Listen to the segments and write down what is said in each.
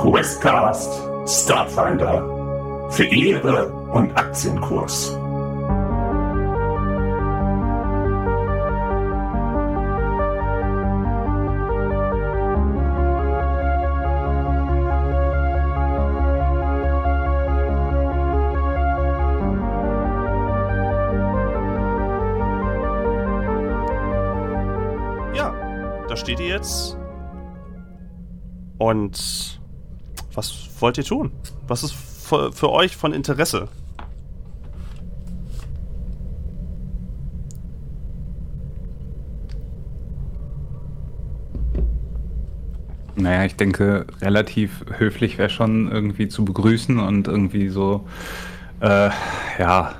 Questcast Starfinder für Ehre und Aktienkurs. Ja, da steht ihr jetzt. Und was wollt ihr tun? Was ist für, für euch von Interesse? Naja, ich denke, relativ höflich wäre schon irgendwie zu begrüßen und irgendwie so, äh, ja.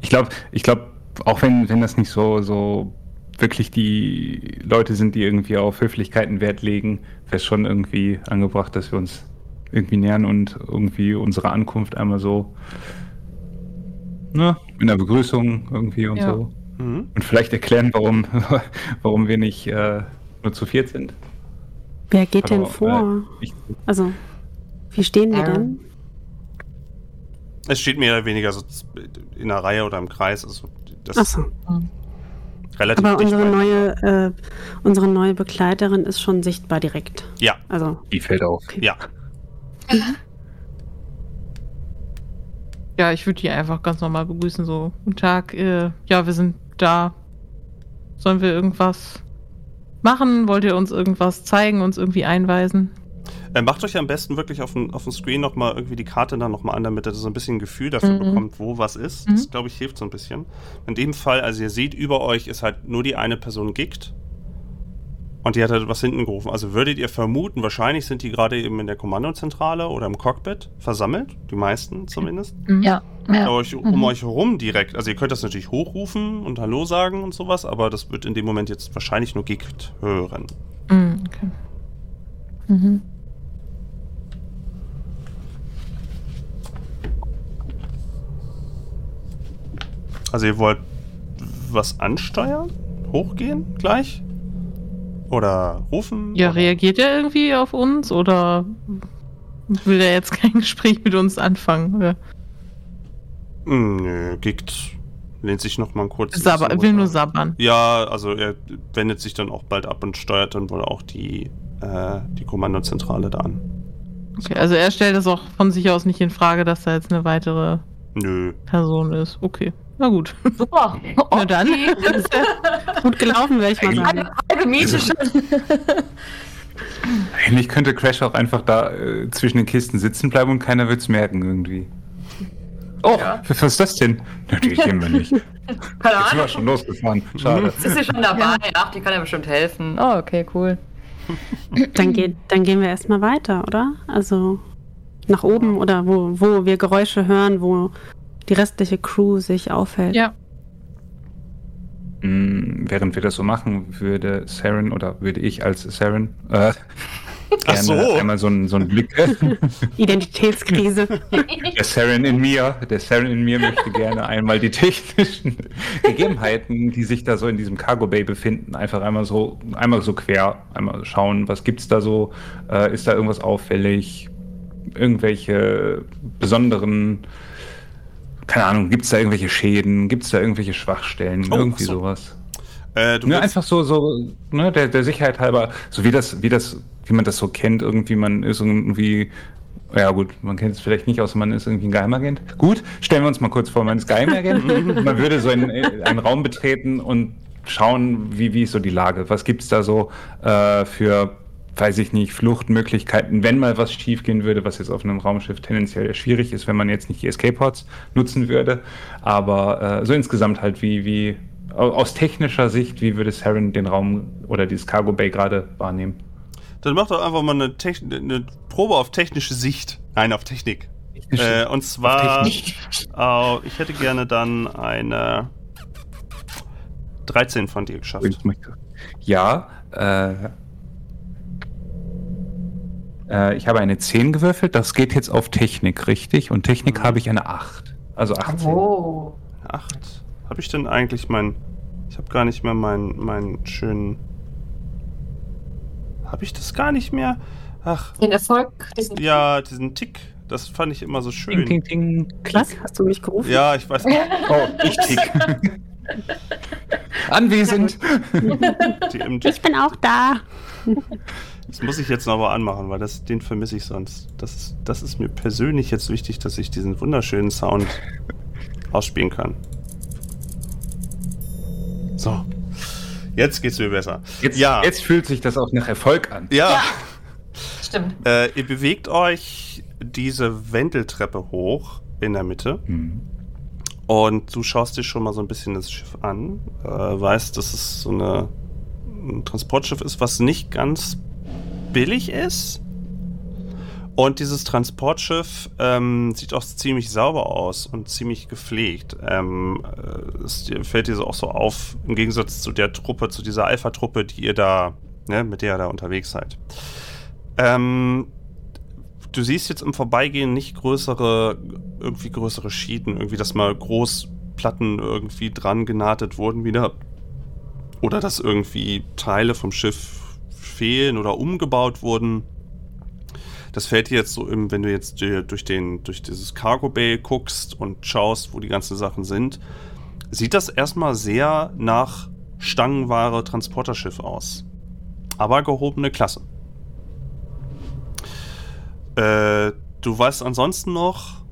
Ich glaube, ich glaube, auch wenn, wenn das nicht so, so wirklich die Leute sind, die irgendwie auf Höflichkeiten Wert legen, wäre es schon irgendwie angebracht, dass wir uns irgendwie nähern und irgendwie unsere Ankunft einmal so, ne, in der Begrüßung irgendwie und Ja. so. Mhm. Und vielleicht erklären, warum, warum wir nicht äh, nur zu viert sind. Wer geht denn Aber, vor? äh, ich, Also, wie stehen wir Ähm, denn? Es steht mehr oder weniger so in einer Reihe oder im Kreis. Also das Achso, ist relativ aber unsere neue, äh, unsere neue Begleiterin ist schon sichtbar direkt. Ja, Also, die fällt auf. ja. Ja, ich würde die einfach ganz normal begrüßen, so, guten Tag, äh, ja, wir sind da. Sollen wir irgendwas machen? Wollt ihr uns irgendwas zeigen, uns irgendwie einweisen? Äh, macht euch am besten wirklich auf dem, auf dem Screen nochmal irgendwie die Karte dann nochmal an, damit ihr so ein bisschen ein Gefühl dafür Mhm. bekommt, wo was ist. Mhm. Das, glaube ich, hilft so ein bisschen. In dem Fall, also ihr seht, über euch ist halt nur die eine Person gickt. Und die hat halt was hinten gerufen. Also würdet ihr vermuten, wahrscheinlich sind die gerade eben in der Kommandozentrale oder im Cockpit versammelt. Die meisten zumindest. Ja, Ja. ja. Euch, um Mhm. euch herum direkt. Also ihr könnt das natürlich hochrufen und Hallo sagen und sowas, aber das wird in dem Moment jetzt wahrscheinlich nur gickt hören. Mhm, okay. Mhm. Also ihr wollt was ansteuern? Hochgehen gleich? Oder rufen? Ja, oder? reagiert er irgendwie auf uns oder will er jetzt kein Gespräch mit uns anfangen? Oder? Hm, Nö, Gickt. Lehnt sich noch mal kurz. Sabber, will nur sabbern. Ja, also er wendet sich dann auch bald ab und steuert dann wohl auch die, äh, die Kommandozentrale da an. Okay, also er stellt es auch von sich aus nicht in Frage, dass da jetzt eine weitere Nö. Person ist. Okay, na gut. Super. Na dann. gut gelaufen, würde ich mal sagen. Halbe, Miete schon. Eigentlich könnte Crash auch einfach da äh, zwischen den Kisten sitzen bleiben und keiner wird es merken irgendwie. Oh, was ist das denn? Na, die kennen wir nicht. Jetzt Keine sind wir Ahnung. schon losgefahren. Schade. Jetzt ist sie schon dabei. Ach, die kann ja bestimmt helfen. Oh, okay, cool. Dann, geht, dann gehen wir erstmal weiter, oder? Also nach oben oder wo, wo wir Geräusche hören, wo die restliche Crew sich aufhält. Ja. Mm, Während wir das so machen, würde Saren oder würde ich als Saren äh, gerne so. einmal so einen so einen Blick. Identitätskrise. Der Saren in mir, der Saren in mir möchte gerne einmal die technischen Gegebenheiten, die sich da so in diesem Cargo Bay befinden, einfach einmal so, einmal so quer, einmal schauen, was gibt's da so, äh, ist da irgendwas auffällig, irgendwelche besonderen, keine Ahnung, gibt's da irgendwelche Schäden, gibt's da irgendwelche Schwachstellen, Oh, irgendwie so. sowas. Äh, du Ne, einfach so, so, ne, der, der Sicherheit halber, so wie das, wie das, wie man das so kennt, irgendwie, man ist irgendwie, ja gut, man kennt es vielleicht nicht, außer man ist irgendwie ein Geheimagent. Gut, stellen wir uns mal kurz vor, man ist Geheimagent. man würde so einen, einen Raum betreten und schauen, wie, wie ist so die Lage, was gibt's da so äh, für, weiß ich nicht, Fluchtmöglichkeiten, wenn mal was schiefgehen würde, was jetzt auf einem Raumschiff tendenziell schwierig ist, wenn man jetzt nicht die Escape-Pods nutzen würde. Aber äh, so insgesamt halt, wie, wie au- aus technischer Sicht, wie würde Saren den Raum oder dieses Cargo Bay gerade wahrnehmen? Dann mach doch einfach mal eine, Techn eine Probe auf technische Sicht. Nein, auf Technik. Äh, und zwar, äh, ich hätte gerne dann eine 13 von dir geschafft. Ja, äh, äh, ich habe eine 10 gewürfelt, das geht jetzt auf Technik, richtig? Und Technik Mhm. habe ich eine 8. Also 18. Oh. Acht. Habe ich denn eigentlich mein. Ich habe gar nicht mehr meinen meinen schönen. Habe ich das gar nicht mehr? Ach, Den Erfolg, diesen ja, diesen Tick, das fand ich immer so Ding, schön. ding, ding. Was? Hast du mich gerufen? Ja, ich weiß. Oh, ich tick. Anwesend. Ich bin auch da. Das muss ich jetzt noch mal anmachen, weil das, den vermisse ich sonst. Das, ist- das ist mir persönlich jetzt wichtig, dass ich diesen wunderschönen Sound ausspielen kann. So. Jetzt geht's mir besser. Jetzt, ja. jetzt fühlt sich das auch nach Erfolg an. ja. Stimmt. Äh, ihr bewegt euch diese Wendeltreppe hoch in der Mitte Hm. und du schaust dir schon mal so ein bisschen das Schiff an. Äh, weißt, dass es so eine, ein Transportschiff ist, was nicht ganz billig ist. Und dieses Transportschiff ähm, sieht auch ziemlich sauber aus und ziemlich gepflegt. Ähm, äh, es fällt dir auch so auf, im Gegensatz zu der Truppe, zu dieser Alpha-Truppe, die ihr da, ne, mit der ihr da unterwegs seid. Ähm, du siehst jetzt im Vorbeigehen nicht größere, irgendwie größere Schienen, irgendwie, dass mal Großplatten irgendwie dran genahtet wurden wieder. Oder dass irgendwie Teile vom Schiff fehlen oder umgebaut wurden. Das fällt dir jetzt so im, wenn du jetzt durch den, durch dieses Cargo Bay guckst und schaust, wo die ganzen Sachen sind, sieht das erstmal sehr nach Stangenware Transporterschiff aus. Aber gehobene Klasse. Äh, du weißt ansonsten noch,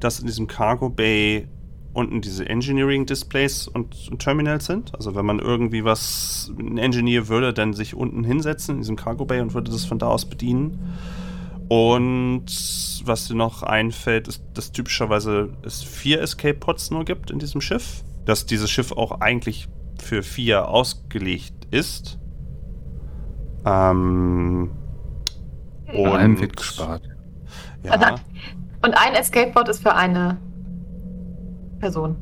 dass in diesem Cargo Bay unten diese Engineering Displays und, und Terminals sind. Also wenn man irgendwie was, ein Engineer würde dann sich unten hinsetzen in diesem Cargo Bay und würde das von da aus bedienen. Und was dir noch einfällt, ist, dass typischerweise es vier Escape Pods nur gibt in diesem Schiff. Dass dieses Schiff auch eigentlich für vier ausgelegt ist. Ähm, allem wird gespart. Ja, Und ein Escape-Pod ist für eine Person.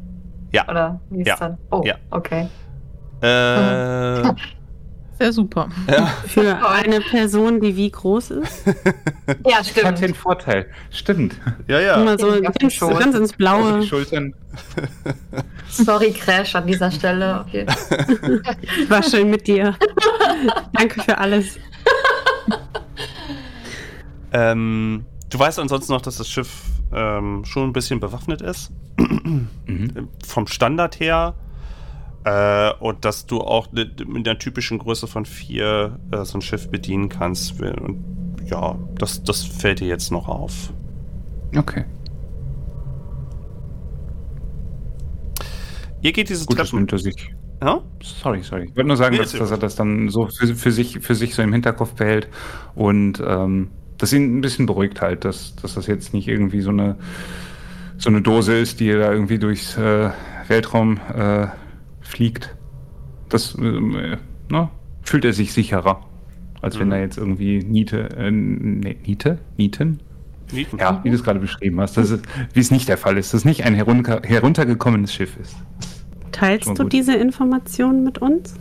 Ja. Oder wie ist Ja. dann? Oh, Ja. okay. äh, Sehr super. ja. Für eine Person, die wie groß ist? Ja, Das hat den stimmt. Vorteil. Stimmt. ja, ja. Immer so ganz, ganz ins Blaue. Die Schultern. Sorry, Crash an dieser Stelle. Okay. War schön mit dir. Danke für alles. Ähm, du weißt ansonsten noch, dass das Schiff ähm, schon ein bisschen bewaffnet ist. Mhm. Vom Standard her. Äh, und dass du auch ne- mit der typischen Größe von vier äh, so ein Schiff bedienen kannst. Und ja, das, das fällt dir jetzt noch auf. Okay. Ihr geht diese Gut, das Treppen. nimmt er sich. Ja? Sorry, sorry. Ich wollte nur sagen, Nee, dass, dass er das dann so für, für, sich, für sich so im Hinterkopf behält und ähm, das ihn ein bisschen beruhigt halt, dass, dass das jetzt nicht irgendwie so eine, so eine Dose ist, die da irgendwie durchs äh, Weltraum äh, fliegt. Das ähm, äh, ne, fühlt er sich sicherer, als wenn Mhm. da jetzt irgendwie Niete, äh, nee, Niete? Nieten? Nieten. Ja, wie du es gerade beschrieben hast, dass es, wie es nicht der Fall ist, dass es nicht ein herunter, heruntergekommenes Schiff ist. Teilst du diese Informationen mit uns?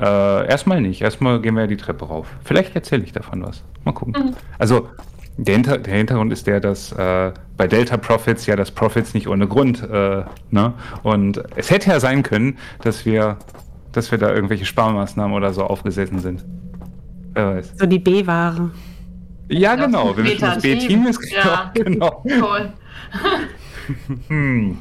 Äh, erstmal nicht. Erstmal gehen wir die Treppe rauf. Vielleicht erzähle ich davon was. Mal gucken. Mhm. Also, der, Hinter der Hintergrund ist der, dass äh, bei Delta Profits ja das Profits nicht ohne Grund, äh, ne? Und es hätte ja sein können, dass wir, dass wir da irgendwelche Sparmaßnahmen oder so aufgesessen sind. Wer weiß. So die B-Ware. Ja, genau. Wir wissen, das B-Team ist Ja. genau. Toll. Hm.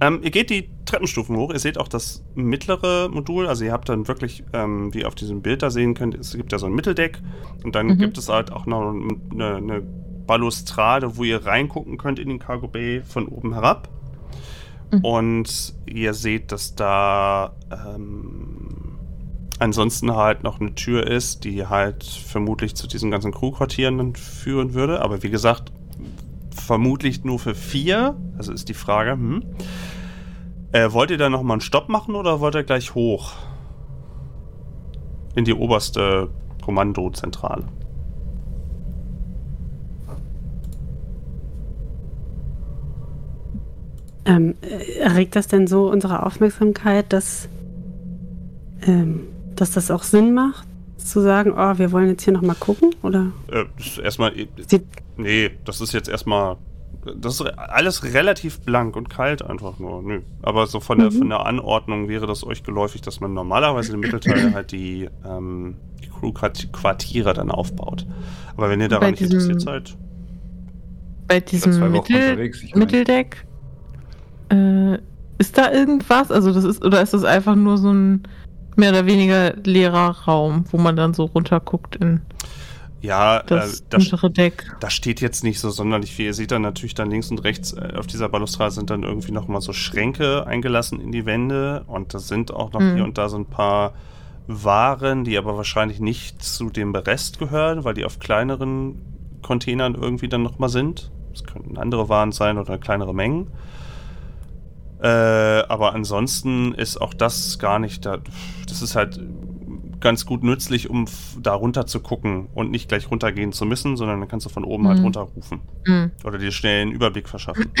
Ähm, ihr geht die Treppenstufen hoch. Ihr seht auch das mittlere Modul. Also ihr habt dann wirklich, ähm, wie ihr auf diesem Bild da sehen könnt, es gibt ja so ein Mitteldeck. Und dann Mhm. gibt es halt auch noch eine, eine Balustrade, wo ihr reingucken könnt in den Cargo Bay von oben herab. Mhm. Und ihr seht, dass da ähm, ansonsten halt noch eine Tür ist, die halt vermutlich zu diesen ganzen Crewquartieren führen würde. Aber wie gesagt, vermutlich nur für vier. Also ist die Frage, hm. Äh, wollt ihr da nochmal einen Stopp machen oder wollt ihr gleich hoch? In die oberste Kommandozentrale. Ähm, äh, erregt das denn so unsere Aufmerksamkeit, dass, ähm, dass das auch Sinn macht, zu sagen, oh, wir wollen jetzt hier nochmal gucken? Oder Äh, das ist erstmal. Nee, das ist jetzt erstmal das ist alles relativ blank und kalt einfach nur. Nö. Aber so von der, von der Anordnung wäre das euch geläufig, dass man normalerweise im Mittelteil halt die, ähm, die Crew-Quartiere dann aufbaut. Aber wenn ihr daran nicht interessiert seid, Bei diesem Mittel. Mitteldeck, äh, ist da irgendwas? Also das ist, oder ist das einfach nur so ein mehr oder weniger leerer Raum, wo man dann so runterguckt in ja, das äh, untere Deck? da steht jetzt nicht so sonderlich viel. Ihr seht dann natürlich dann links und rechts äh, auf dieser Balustrade sind dann irgendwie nochmal so Schränke eingelassen in die Wände und da sind auch noch Mhm. hier und da so ein paar Waren, die aber wahrscheinlich nicht zu dem Rest gehören, weil die auf kleineren Containern irgendwie dann nochmal sind. Es könnten andere Waren sein oder kleinere Mengen. Äh, aber ansonsten ist auch das gar nicht da. Das ist halt ganz gut nützlich, um f- da runter zu gucken und nicht gleich runtergehen zu müssen, sondern dann kannst du von oben halt Mhm. runterrufen Hm. oder dir schnell einen Überblick verschaffen.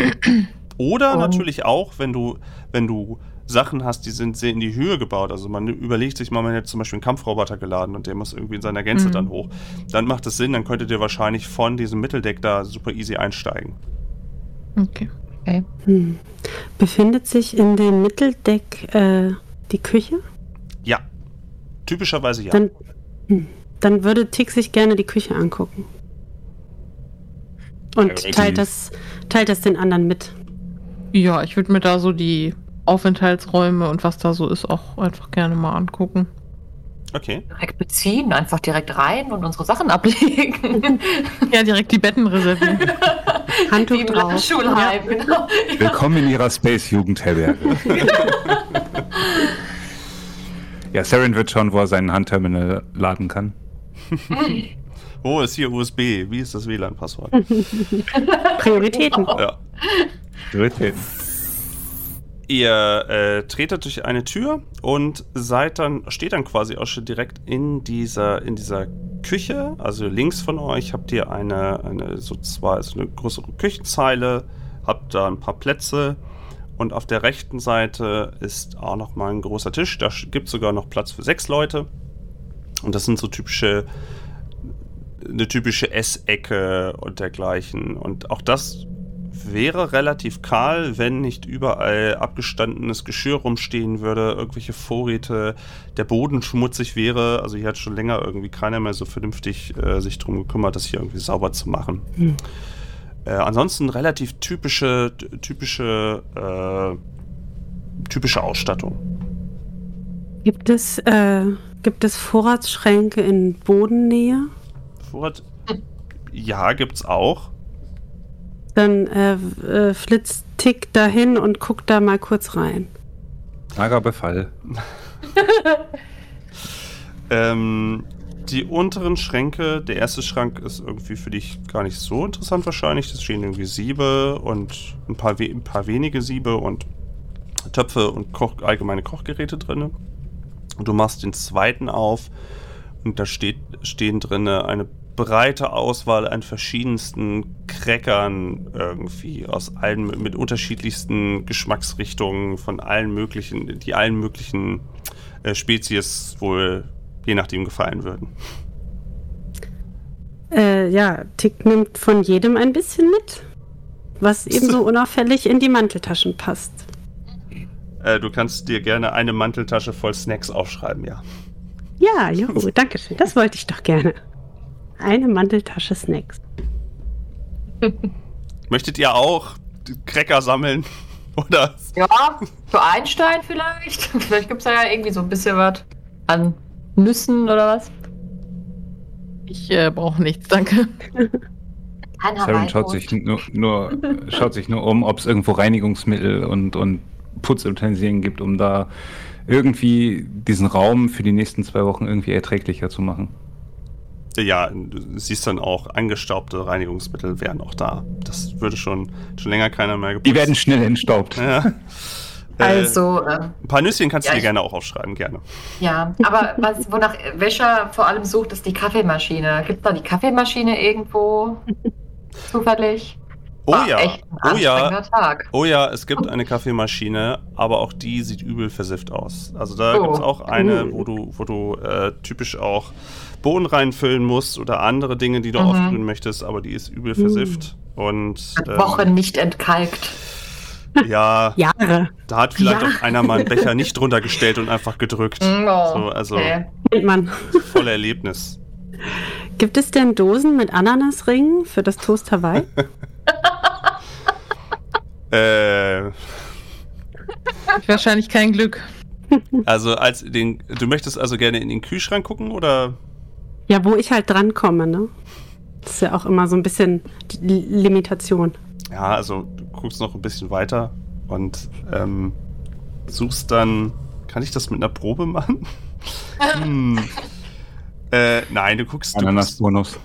Oder Und- natürlich auch, wenn du, wenn du Sachen hast, die sind sehr in die Höhe gebaut. Also man überlegt sich mal, man hätte zum Beispiel einen Kampfroboter geladen und der muss irgendwie in seiner Gänze Mhm. dann hoch. Dann macht es Sinn, dann könntet ihr wahrscheinlich von diesem Mitteldeck da super easy einsteigen. Okay. Hm. Befindet sich in dem Mitteldeck äh, die Küche? Ja. Typischerweise ja. Dann, hm. dann würde Tick sich gerne die Küche angucken. Und Definitiv. teilt das, teilt das den anderen mit. Ja, ich würde mir da so die Aufenthaltsräume und was da so ist auch einfach gerne mal angucken. Okay. Direkt beziehen, einfach direkt rein und unsere Sachen ablegen. Ja, direkt die Betten reservieren. Handtuch im drauf. Schulheim, genau. Willkommen in ihrer Space-Jugendherberge. ja, Saren wird schauen, wo er seinen Handterminal laden kann. Wo ist hier USB? Wie ist das WLAN-Passwort? Prioritäten. ja. Prioritäten. Ihr äh, tretet durch eine Tür und seid dann, steht dann quasi auch schon direkt in dieser, in dieser Küche. Also links von euch habt ihr eine, eine so zwei, also eine größere Küchenzeile, habt da ein paar Plätze und auf der rechten Seite ist auch noch mal ein großer Tisch. Da gibt es sogar noch Platz für sechs Leute. Und das sind so typische, eine typische Essecke und dergleichen. Und auch das wäre relativ kahl, wenn nicht überall abgestandenes Geschirr rumstehen würde, irgendwelche Vorräte, der Boden schmutzig wäre. Also hier hat schon länger irgendwie keiner mehr so vernünftig äh, sich drum gekümmert, das hier irgendwie sauber zu machen. Hm. Äh, ansonsten relativ typische, typische, äh, typische Ausstattung. Gibt es, äh, gibt es Vorratsschränke in Bodennähe? Vorrat, ja, gibt's auch. Dann äh, äh, flitzt Tick dahin und guckt da mal kurz rein. Mager Befall. Ähm, die unteren Schränke, der erste Schrank ist irgendwie für dich gar nicht so interessant wahrscheinlich. Da stehen irgendwie Siebe und ein paar, ein paar wenige Siebe und Töpfe und Koch allgemeine Kochgeräte drin. Und du machst den zweiten auf und da steht, stehen drin eine breite Auswahl an verschiedensten Crackern irgendwie aus allen mit unterschiedlichsten Geschmacksrichtungen von allen möglichen, die allen möglichen äh, Spezies wohl je nachdem gefallen würden. Äh, ja, Tick nimmt von jedem ein bisschen mit, was ebenso unauffällig in die Manteltaschen passt. Äh, du kannst dir gerne eine Manteltasche voll Snacks aufschreiben, ja. Ja, juhu, danke schön. Das wollte ich doch gerne. Eine Manteltasche Snacks. Möchtet ihr auch die Cracker sammeln? Oder? Ja, für Einstein vielleicht. Vielleicht gibt es ja irgendwie so ein bisschen was an Nüssen oder was. Ich äh, brauche nichts, danke. Saren schaut sich nur, nur, schaut sich nur um, ob es irgendwo Reinigungsmittel und, und Putzutensilien gibt, um da irgendwie diesen Raum für die nächsten zwei Wochen irgendwie erträglicher zu machen. Ja, du siehst dann auch, angestaubte Reinigungsmittel wären auch da. Das würde schon, schon länger keiner mehr geputzt. Die werden schnell entstaubt. Ja. Äh, Also, äh, ein paar Nüsschen kannst Ja, du dir ich- gerne auch aufschreiben, gerne. ja. Aber was, wonach Wäscher vor allem sucht, ist die Kaffeemaschine. Gibt es da die Kaffeemaschine irgendwo? Zufällig? Oh War ja, Echt ein oh ja, Tag. oh ja, es gibt eine Kaffeemaschine, aber auch die sieht übel versifft aus. Also da Oh. gibt es auch eine, wo du, wo du äh, typisch auch Bohnen reinfüllen musst oder andere Dinge, die du Mhm. aufbrühen möchtest, aber die ist übel Mhm. versifft. Und Seit ähm, Wochen nicht entkalkt. Ja, Jahre. da hat vielleicht Ja. auch einer mal einen Becher nicht drunter gestellt und einfach gedrückt. Oh, So, also okay. Man. voll Erlebnis. Gibt es denn Dosen mit Ananasringen für das Toast Hawaii? Äh, Wahrscheinlich kein Glück. also als den, du möchtest also gerne in den Kühlschrank gucken oder? Ja, wo ich halt drankomme, ne? Das ist ja auch immer so ein bisschen die Limitation. Ja, also du guckst noch ein bisschen weiter und ähm, suchst dann. Kann ich das mit einer Probe machen? hm. äh, nein, du guckst, Ananas-Bonus.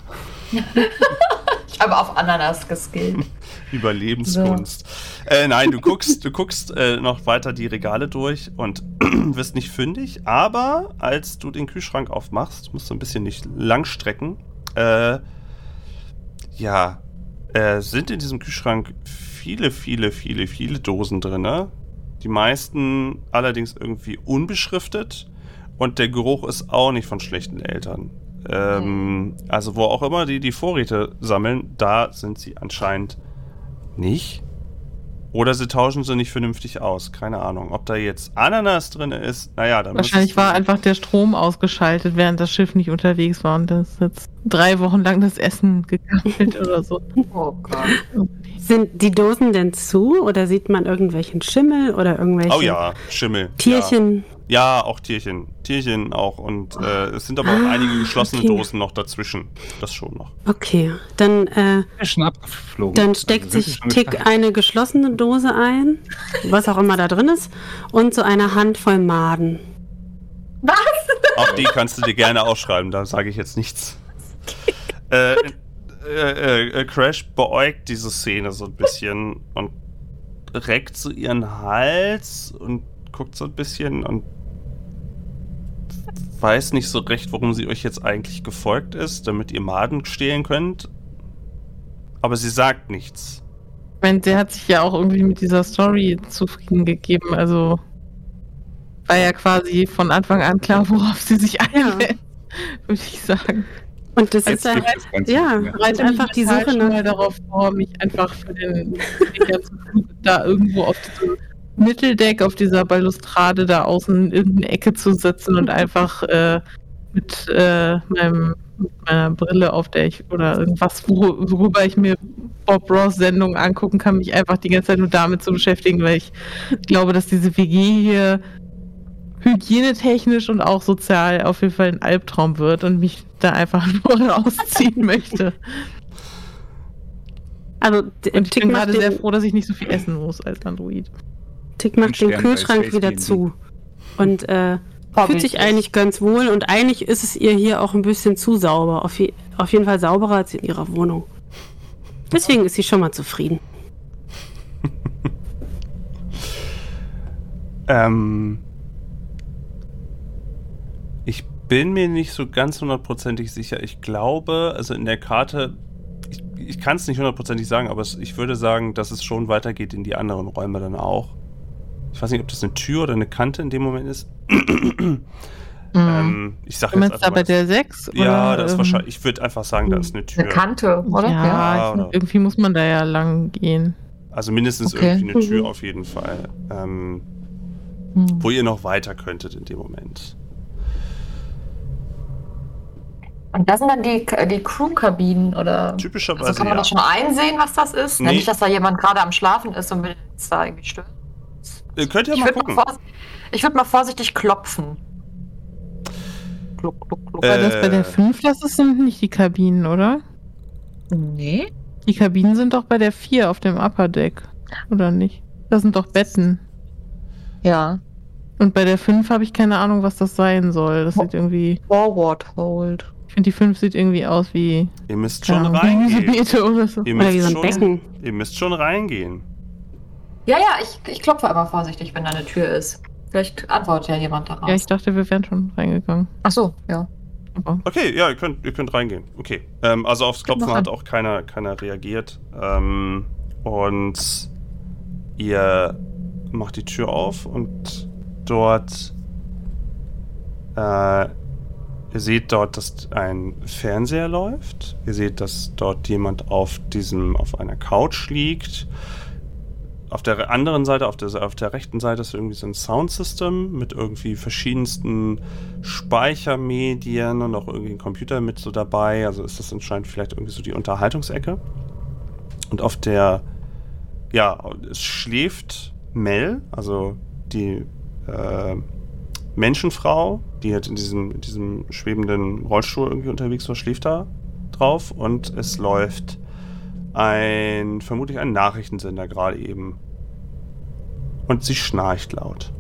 Ich habe auf Ananas geskillt. Überlebenskunst. Äh, nein, du guckst, du guckst äh, noch weiter die Regale durch und wirst nicht fündig, aber als du den Kühlschrank aufmachst, musst du ein bisschen nicht lang strecken. Äh, ja, äh, sind in diesem Kühlschrank viele, viele, viele, viele Dosen drin. Die meisten allerdings irgendwie unbeschriftet und der Geruch ist auch nicht von schlechten Eltern. Ähm, also wo auch immer die die Vorräte sammeln, da sind sie anscheinend nicht. Oder sie tauschen sie nicht vernünftig aus. Keine Ahnung. Ob da jetzt Ananas drin ist, naja, dann Wahrscheinlich war einfach der Strom ausgeschaltet, während das Schiff nicht unterwegs war und das ist jetzt drei Wochen lang das Essen gekappelt oder so. Oh Gott. Sind die Dosen denn zu oder sieht man irgendwelchen Schimmel oder irgendwelche Oh ja, Schimmel. Tierchen? Ja, ja auch Tierchen. Tierchen auch. Und äh, es sind aber auch Ah, einige geschlossene okay. Dosen noch dazwischen. Das schon noch. Okay, dann, äh, Ist schon abgeflogen. dann Also steckt sind sich Tick eine geschlossene Dose ein, was auch immer da drin ist, und so eine Handvoll Maden. Auch die kannst du dir gerne aufschreiben, da sage ich jetzt nichts. Äh, äh, äh, Crash beäugt diese Szene so ein bisschen und reckt so ihren Hals und guckt so ein bisschen und weiß nicht so recht, warum sie euch jetzt eigentlich gefolgt ist, damit ihr Maden stehlen könnt. Aber sie sagt nichts. Ich meine, sie hat sich ja auch irgendwie mit dieser Story zufrieden gegeben. Also war ja quasi von Anfang an klar, worauf sie sich einlässt, würde ich sagen. Und das Als ist halt, ja, reizt einfach die Suche schon nach. mal darauf vor, mich einfach für den, da irgendwo auf diesem Mitteldeck, auf dieser Balustrade da außen in irgendeine Ecke zu setzen und einfach äh, mit, äh, meinem, mit meiner Brille, auf der ich oder irgendwas, wor worüber ich mir Bob Ross Sendungen angucken kann, mich einfach die ganze Zeit nur damit zu beschäftigen, weil ich glaube, dass diese WG hier hygienetechnisch und auch sozial auf jeden Fall ein Albtraum wird und mich da einfach nur rausziehen möchte. Also, Und ich bin gerade sehr froh, dass ich nicht so viel essen muss als Android. Tick macht den Kühlschrank wieder zu. Und äh, fühlt sich eigentlich ganz wohl und eigentlich ist es ihr hier auch ein bisschen zu sauber. Auf, je, auf jeden Fall sauberer als in ihrer Wohnung. Deswegen ist sie schon mal zufrieden. Ähm, ich bin mir nicht so ganz hundertprozentig sicher. Ich glaube, also in der Karte, ich, ich kann es nicht hundertprozentig sagen, aber es, ich würde sagen, dass es schon weitergeht in die anderen Räume dann auch. Ich weiß nicht, ob das eine Tür oder eine Kante in dem Moment ist. Ähm, ich sage du jetzt meinst da bei mal, der 6? Ja, das ist ähm, wahrscheinlich. Ich würde einfach sagen, da ist eine Tür. Eine Kante, oder? Ja, Ja, oder- irgendwie muss man da ja lang gehen. Also mindestens Okay. irgendwie eine Tür Mhm. auf jeden Fall. Ähm, Hm. wo ihr noch weiter könntet in dem Moment. Und das sind dann die, die Crew-Kabinen, oder? Typischerweise Also kann man ja. das schon einsehen, was das ist? Nee. Nicht, dass da jemand gerade am Schlafen ist und will jetzt da irgendwie stören. Ihr könnt ja Ich mal würde gucken. mal, ich würd mal vorsichtig klopfen. Kluck, kluck, kluck. Äh, Weil das bei der 5, das ist- sind nicht die Kabinen, oder? nee. Die Kabinen sind doch bei der 4 auf dem Upper Deck, oder nicht? Das sind doch Betten. Ja. Und bei der 5 habe ich keine Ahnung, was das sein soll. Das sieht irgendwie. Forward Hold. Ich finde, die 5 sieht irgendwie aus wie. Ihr müsst schon reingehen. Gemüsebeete oder so. Ihr Oder müsst, wie so ein schon, Becken. ihr müsst schon reingehen. Ja, ja, ich, ich klopfe immer vorsichtig, wenn da eine Tür ist. Vielleicht antwortet ja jemand darauf. Ja, ich dachte, wir wären schon reingegangen. Ach so, ja. Aber Okay, ja, ihr könnt, ihr könnt reingehen. Okay. Ähm, also aufs Klopfen hat auch keiner, keiner reagiert. Ähm, und ihr macht die Tür auf und dort äh, Ihr seht dort, dass ein Fernseher läuft. Ihr seht, dass dort jemand auf diesem, auf einer Couch liegt. Auf der anderen Seite, auf der, auf der rechten Seite ist irgendwie so ein Soundsystem mit irgendwie verschiedensten Speichermedien und auch irgendwie ein Computer mit so dabei. Also ist das anscheinend vielleicht irgendwie so die Unterhaltungsecke. Und auf der, ja, es schläft Mel, also die äh, Menschenfrau, die halt in diesem, in diesem schwebenden Rollstuhl irgendwie unterwegs war, schläft da drauf und es läuft ein, vermutlich ein Nachrichtensender gerade eben. Und sie schnarcht laut.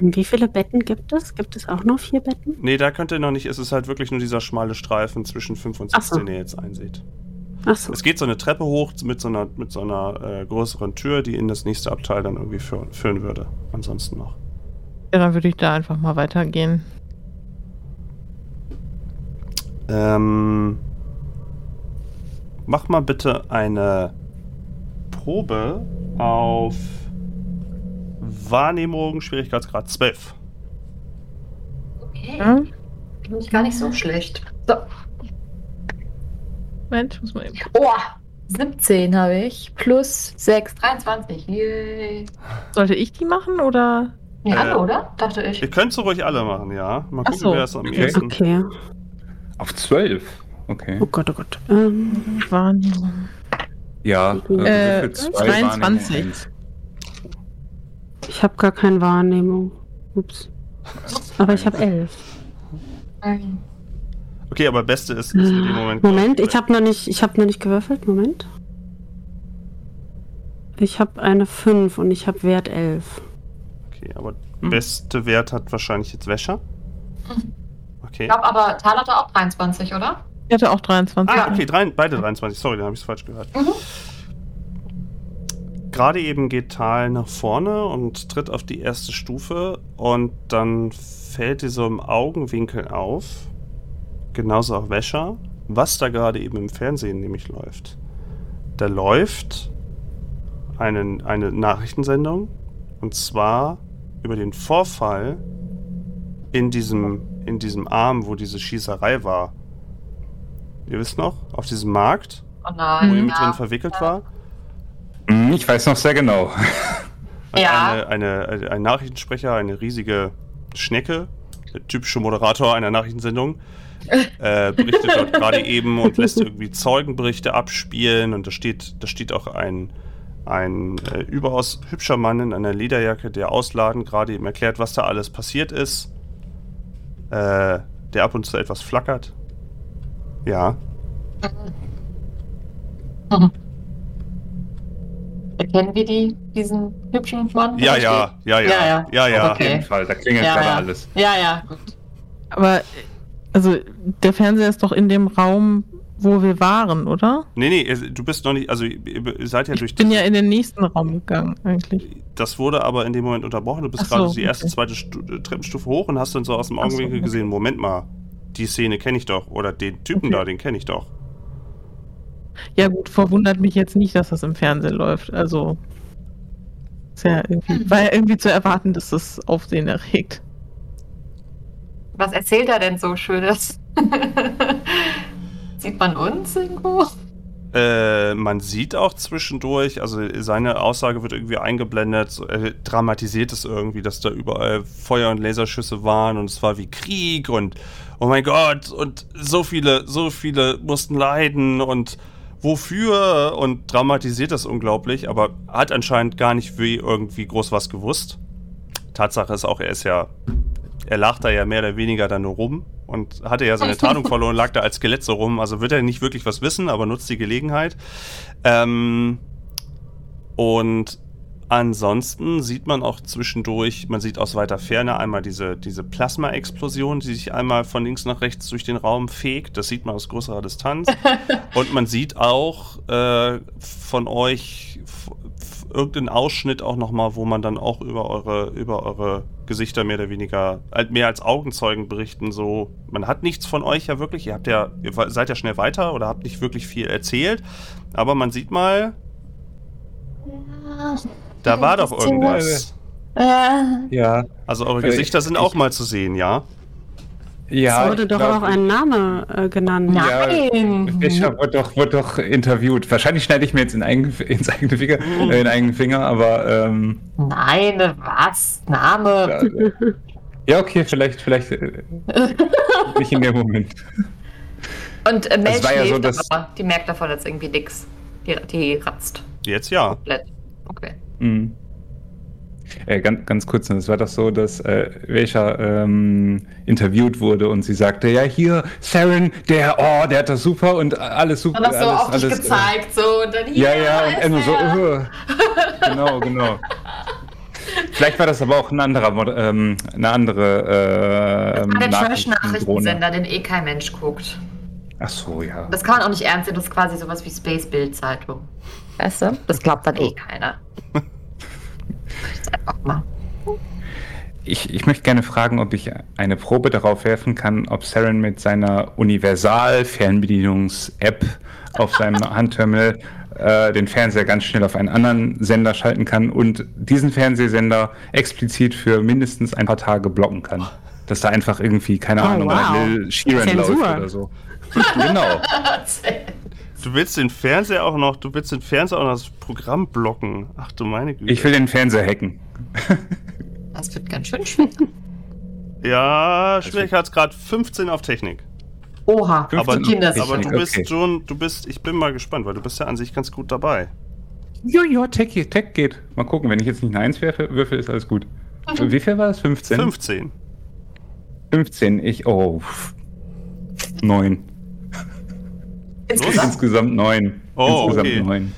Ähm, Wie viele Betten gibt es? Gibt es auch nur vier Betten? Nee, da könnt ihr noch nicht, es ist halt wirklich nur dieser schmale Streifen zwischen 5 und Ach 6, so. den ihr jetzt einseht. Ach so. Es geht so eine Treppe hoch mit so einer, mit so einer äh, größeren Tür, die in das nächste Abteil dann irgendwie führen, führen würde. Ansonsten noch. Ja, dann würde ich da einfach mal weitergehen. Ähm, mach mal bitte eine Probe auf Wahrnehmung, Schwierigkeitsgrad 12. Okay. Ja? Bin ich gar nicht so schlecht. So. Moment, ich muss mal eben. Oh, 17 habe ich. Plus 6, 23. Yay. Sollte ich die machen oder? Nee, Äh, alle, oder? Dachte ich. Ihr könnt so ruhig alle machen, ja. Mal gucken, so, wer es am okay. ehesten. Okay. Auf 12. Okay. Oh Gott, oh Gott. Ähm, Wahrnehmung. Ja, Äh, äh, wie viel? Zwei 22. Wahrnehmung, eins. ich habe gar keine Wahrnehmung. Ups. Aber ich habe elf. Okay, aber Beste ist, ist in dem Moment. Moment, ich habe noch nicht, ich habe noch nicht gewürfelt. Moment. Ich habe eine 5 und ich habe Wert 11. Okay, aber Hm. beste Wert hat wahrscheinlich jetzt Wäscher. Okay. Ich glaube aber, Tal hatte auch 23, oder? Ich hatte auch 23. Ah, okay, drei, beide 23. Sorry, dann habe ich es falsch gehört. Gerade eben geht Tal nach vorne und tritt auf die erste Stufe und dann fällt dir so im Augenwinkel auf, genauso auch Wäscher, was da gerade eben im Fernsehen nämlich läuft. Da läuft eine, eine Nachrichtensendung und zwar über den Vorfall in diesem, in diesem Arm, wo diese Schießerei war. Ihr wisst noch, auf diesem Markt, Oh wo nein. ihr mit ja. drin verwickelt war. Hm, Ich weiß noch sehr genau. Ja. eine, eine, ein Nachrichtensprecher, eine riesige Schnecke, der typische Moderator einer Nachrichtensendung, äh, berichtet dort gerade eben und lässt irgendwie Zeugenberichte abspielen und da steht, da steht auch ein, ein äh, überaus hübscher Mann in einer Lederjacke, der ausladend gerade eben erklärt, was da alles passiert ist, äh, der ab und zu etwas flackert. Ja. Erkennen wir die, diesen hübschen Mann? Ja, ja, ja, ja, Ja, ja. ja, ja. Auf jeden. Fall, da klingelt Ja, gerade ja. alles. Ja, ja, gut. Aber, also, der Fernseher ist doch in dem Raum, wo wir waren, oder? Nee, nee, du bist noch nicht, also ihr seid ja durch Ich bin ja in den nächsten Raum gegangen, eigentlich. Das wurde aber in dem Moment unterbrochen. Du bist Ach so, gerade die erste, okay. zweite Stu äh, Treppenstufe hoch und hast dann so aus dem Ach so, Augenwinkel okay. gesehen, Moment mal, die Szene kenne ich doch. Oder den Typen Okay. da, den kenne ich doch. Ja, gut, verwundert mich jetzt nicht, dass das im Fernsehen läuft. Also, ist ja irgendwie, war ja irgendwie zu erwarten, dass das Aufsehen erregt. Was erzählt er denn so Schönes? Sieht man uns irgendwo? Äh, man sieht auch zwischendurch, also seine Aussage wird irgendwie eingeblendet, so, er dramatisiert es irgendwie, dass da überall Feuer- und Laserschüsse waren und es war wie Krieg und oh mein Gott und so viele, so viele mussten leiden und wofür und dramatisiert das unglaublich, aber hat anscheinend gar nicht wie irgendwie groß was gewusst. Tatsache ist auch, er ist ja, er lag da ja mehr oder weniger da nur rum und hatte ja seine Tarnung verloren, lag da als Skelett so rum. Also wird er nicht wirklich was wissen, aber nutzt die Gelegenheit. Ähm, und ansonsten sieht man auch zwischendurch, man sieht aus weiter Ferne einmal diese, diese Plasma-Explosion, die sich einmal von links nach rechts durch den Raum fegt. Das sieht man aus größerer Distanz. und man sieht auch äh, von euch irgendeinen Ausschnitt auch nochmal, wo man dann auch über eure, über eure Gesichter mehr oder weniger, halt mehr als Augenzeugen berichten. So, man hat nichts von euch ja wirklich. Ihr habt ja, ihr seid ja schnell weiter oder habt nicht wirklich viel erzählt. Aber man sieht mal, Da war doch irgendwas. Äh, Ja. Also eure Äh, Gesichter sind ich- auch mal zu sehen, ja? Ja. es wurde doch glaub- auch ein Name äh, genannt. Ja, nein! Fischer wird doch, wird doch interviewt. Wahrscheinlich schneide ich mir jetzt in eigen, ins eigene Finger, äh, in eigenen Finger, aber ähm, Nein, was? Name? ja, okay, vielleicht, vielleicht äh, nicht in dem Moment. Und äh, Mel war ja so, dass- aber. Die merkt davon jetzt irgendwie nix. Die, die ratzt Jetzt ja. komplett. Okay. Mhm. Äh, ganz, ganz kurz, es war doch so, dass äh, welcher ähm, interviewt wurde und sie sagte, ja hier, Saren, der, oh, der hat das super und alles super. Und das so alles, auf dich alles, gezeigt, so und dann Äh, hier. ja, ja, und Emma so, uh, genau, genau. Vielleicht war das aber auch ein anderer, ähm, eine andere äh, Das war der. Trash-Nachrichtensender, den eh kein Mensch guckt. Ach so, ja. Das kann man auch nicht ernst nehmen, das ist quasi sowas wie Space-Bild-Zeitung. Weißt du? Das glaubt dann eh keiner. Ich, ich möchte gerne fragen, ob ich eine Probe darauf werfen kann, ob Saren mit seiner Universal-Fernbedienungs-App auf seinem Handterminal äh, den Fernseher ganz schnell auf einen anderen Sender schalten kann und diesen Fernsehsender explizit für mindestens ein paar Tage blocken kann. Dass da einfach irgendwie, keine Oh, Ahnung, wow. Lil Sheeran läuft oder so. genau. Du willst den Fernseher auch noch, du willst den Fernseher auch noch das Programm blocken. Ach du meine Güte. Ich will den Fernseher hacken. Das wird ganz schön schwer. ja, Schwierigkeitsgrad 15 auf Technik. Oha, Aber, die Kinder aber du bist okay. schon, du bist, ich bin mal gespannt, weil du bist ja an sich ganz gut dabei. Ja, ja, Tech, Tech geht. Mal gucken, wenn ich jetzt nicht eine 1 werfe, würfel, ist alles gut. Wie viel war das? 15? 15. 15. Ich, oh. 9. Insgesamt. Insgesamt 9. Oh, Insgesamt okay. 9.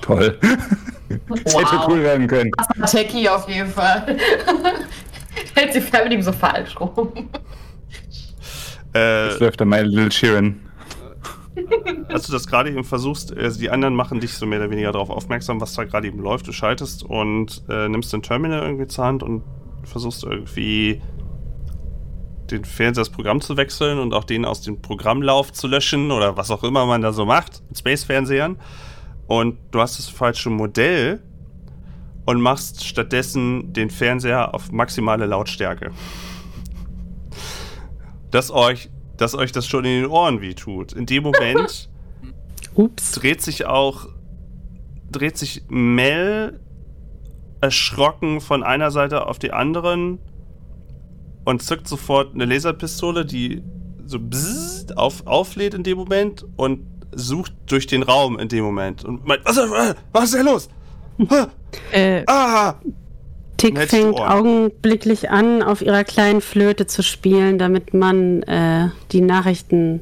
Toll. Das hätte Wow. cool werden können. Das war Techie auf jeden Fall. Hält die Fernbedienung so falsch rum. Äh, Jetzt läuft da meine Little Sheeran. als du das gerade eben versuchst, also die anderen machen dich so mehr oder weniger darauf aufmerksam, was da gerade eben läuft. Du schaltest und äh, nimmst den Terminal irgendwie zur Hand und versuchst irgendwie den Fernseher das Programm zu wechseln und auch den aus dem Programmlauf zu löschen oder was auch immer man da so macht mit Space-Fernsehern. Und du hast das falsche Modell und machst stattdessen den Fernseher auf maximale Lautstärke. Dass euch, dass euch das schon in den Ohren wehtut. In dem Moment dreht sich auch, dreht sich Mel erschrocken von einer Seite auf die anderen und zückt sofort eine Laserpistole, die so bzzzt auf, auflädt in dem Moment und sucht durch den Raum in dem Moment und meint, was, was ist denn los? Äh, Ah! Tick fängt augenblicklich an, auf ihrer kleinen Flöte zu spielen, damit man äh, die Nachrichten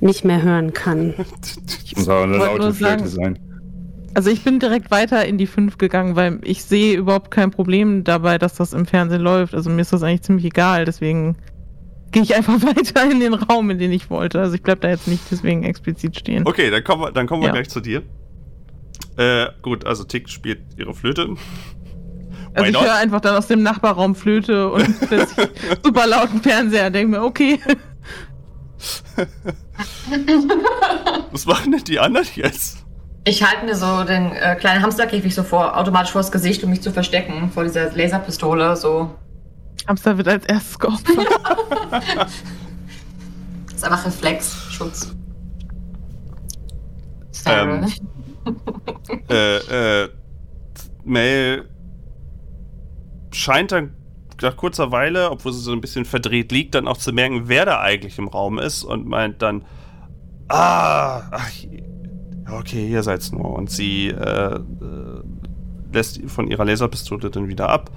nicht mehr hören kann. Muss aber eine laute Flöte sein. Also ich bin direkt weiter in die 5 gegangen, weil ich sehe überhaupt kein Problem dabei, dass das im Fernsehen läuft. Also mir ist das eigentlich ziemlich egal, deswegen gehe ich einfach weiter in den Raum, in den ich wollte. Also ich bleib da jetzt nicht deswegen explizit stehen. Okay, dann kommen wir, dann kommen wir Ja. gleich zu dir. Äh, gut, also Tick spielt ihre Flöte. Also ich höre einfach dann aus dem Nachbarraum Flöte und plötzlich super lauten Fernseher und denke mir, okay. Was machen denn die anderen jetzt? Ich halte mir so den äh, kleinen Hamsterkäfig so vor, automatisch vors Gesicht, um mich zu verstecken vor dieser Laserpistole. So. Hamster wird als erstes geopfert. Das ist einfach Reflex, Schutz. Ähm. äh, äh, Mel scheint dann nach kurzer Weile, obwohl sie so ein bisschen verdreht liegt, dann auch zu merken, wer da eigentlich im Raum ist und meint dann, ah, ach, okay, ihr seid's nur. Und sie äh, äh, lässt von ihrer Laserpistole dann wieder ab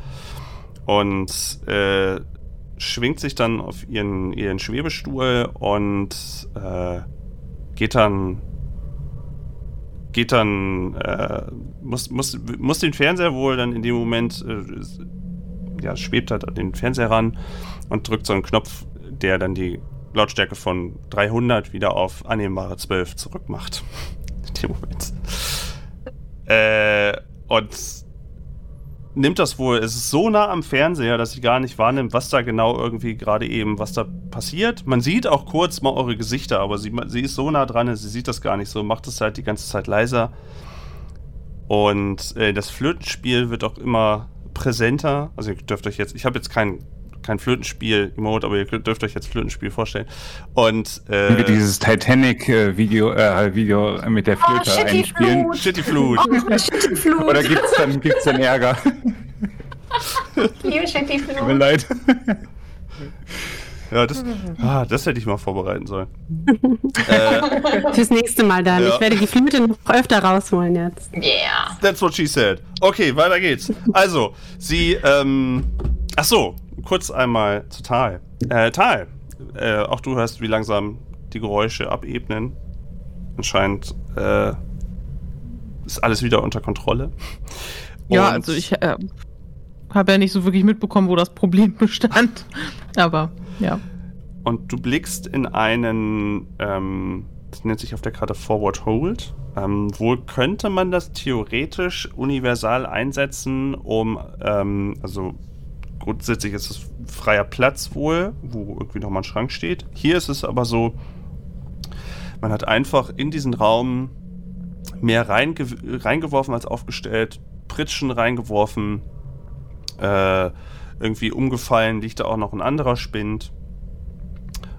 und äh, schwingt sich dann auf ihren, ihren Schwebestuhl und äh, geht dann geht dann, äh, muss, muss, muss den Fernseher wohl dann in dem Moment, äh, ja, schwebt halt an den Fernseher ran und drückt so einen Knopf, der dann die Lautstärke von 300 wieder auf annehmbare 12 zurückmacht. In dem Moment. Äh, und nimmt das wohl, es ist so nah am Fernseher, dass sie gar nicht wahrnimmt, was da genau irgendwie gerade eben, was da passiert. Man sieht auch kurz mal eure Gesichter, aber sie, sie ist so nah dran, sie sieht das gar nicht so, macht es halt die ganze Zeit leiser. Und äh, das Flötenspiel wird auch immer präsenter. Also ihr dürft euch jetzt, ich habe jetzt kein, kein Flötenspiel-Emote, aber ihr dürft euch jetzt Flötenspiel vorstellen. Und Wie äh, dieses Titanic-Video äh, Video mit der Oh, Flöte Shitty einspielen. Flut. Shitty Flut. Oh, Shitty Flut. Oder gibt's dann, gibt's dann Ärger? Liebe Shitty Tut mir Flut. leid. Ja, das, ah, das hätte ich mal vorbereiten sollen. äh, Fürs nächste Mal dann. Ja. Ich werde die Flöte noch öfter rausholen jetzt. Yeah. That's what she said. Okay, weiter geht's. Also, sie, ähm, ach so, kurz einmal zu Tal. Äh, Tal, äh, auch du hörst, wie langsam die Geräusche abebnen. Anscheinend, äh, ist alles wieder unter Kontrolle. Ja, Und- also ich äh, habe ja nicht so wirklich mitbekommen, wo das Problem bestand. Aber ja. Und du blickst in einen, ähm, das nennt sich auf der Karte Forward Hold. Ähm, wohl könnte man das theoretisch universal einsetzen, um, ähm, also grundsätzlich ist es freier Platz wohl, wo irgendwie nochmal ein Schrank steht. Hier ist es aber so, man hat einfach in diesen Raum mehr reinge reingeworfen als aufgestellt, Pritschen reingeworfen, äh, irgendwie umgefallen liegt da auch noch ein anderer Spind.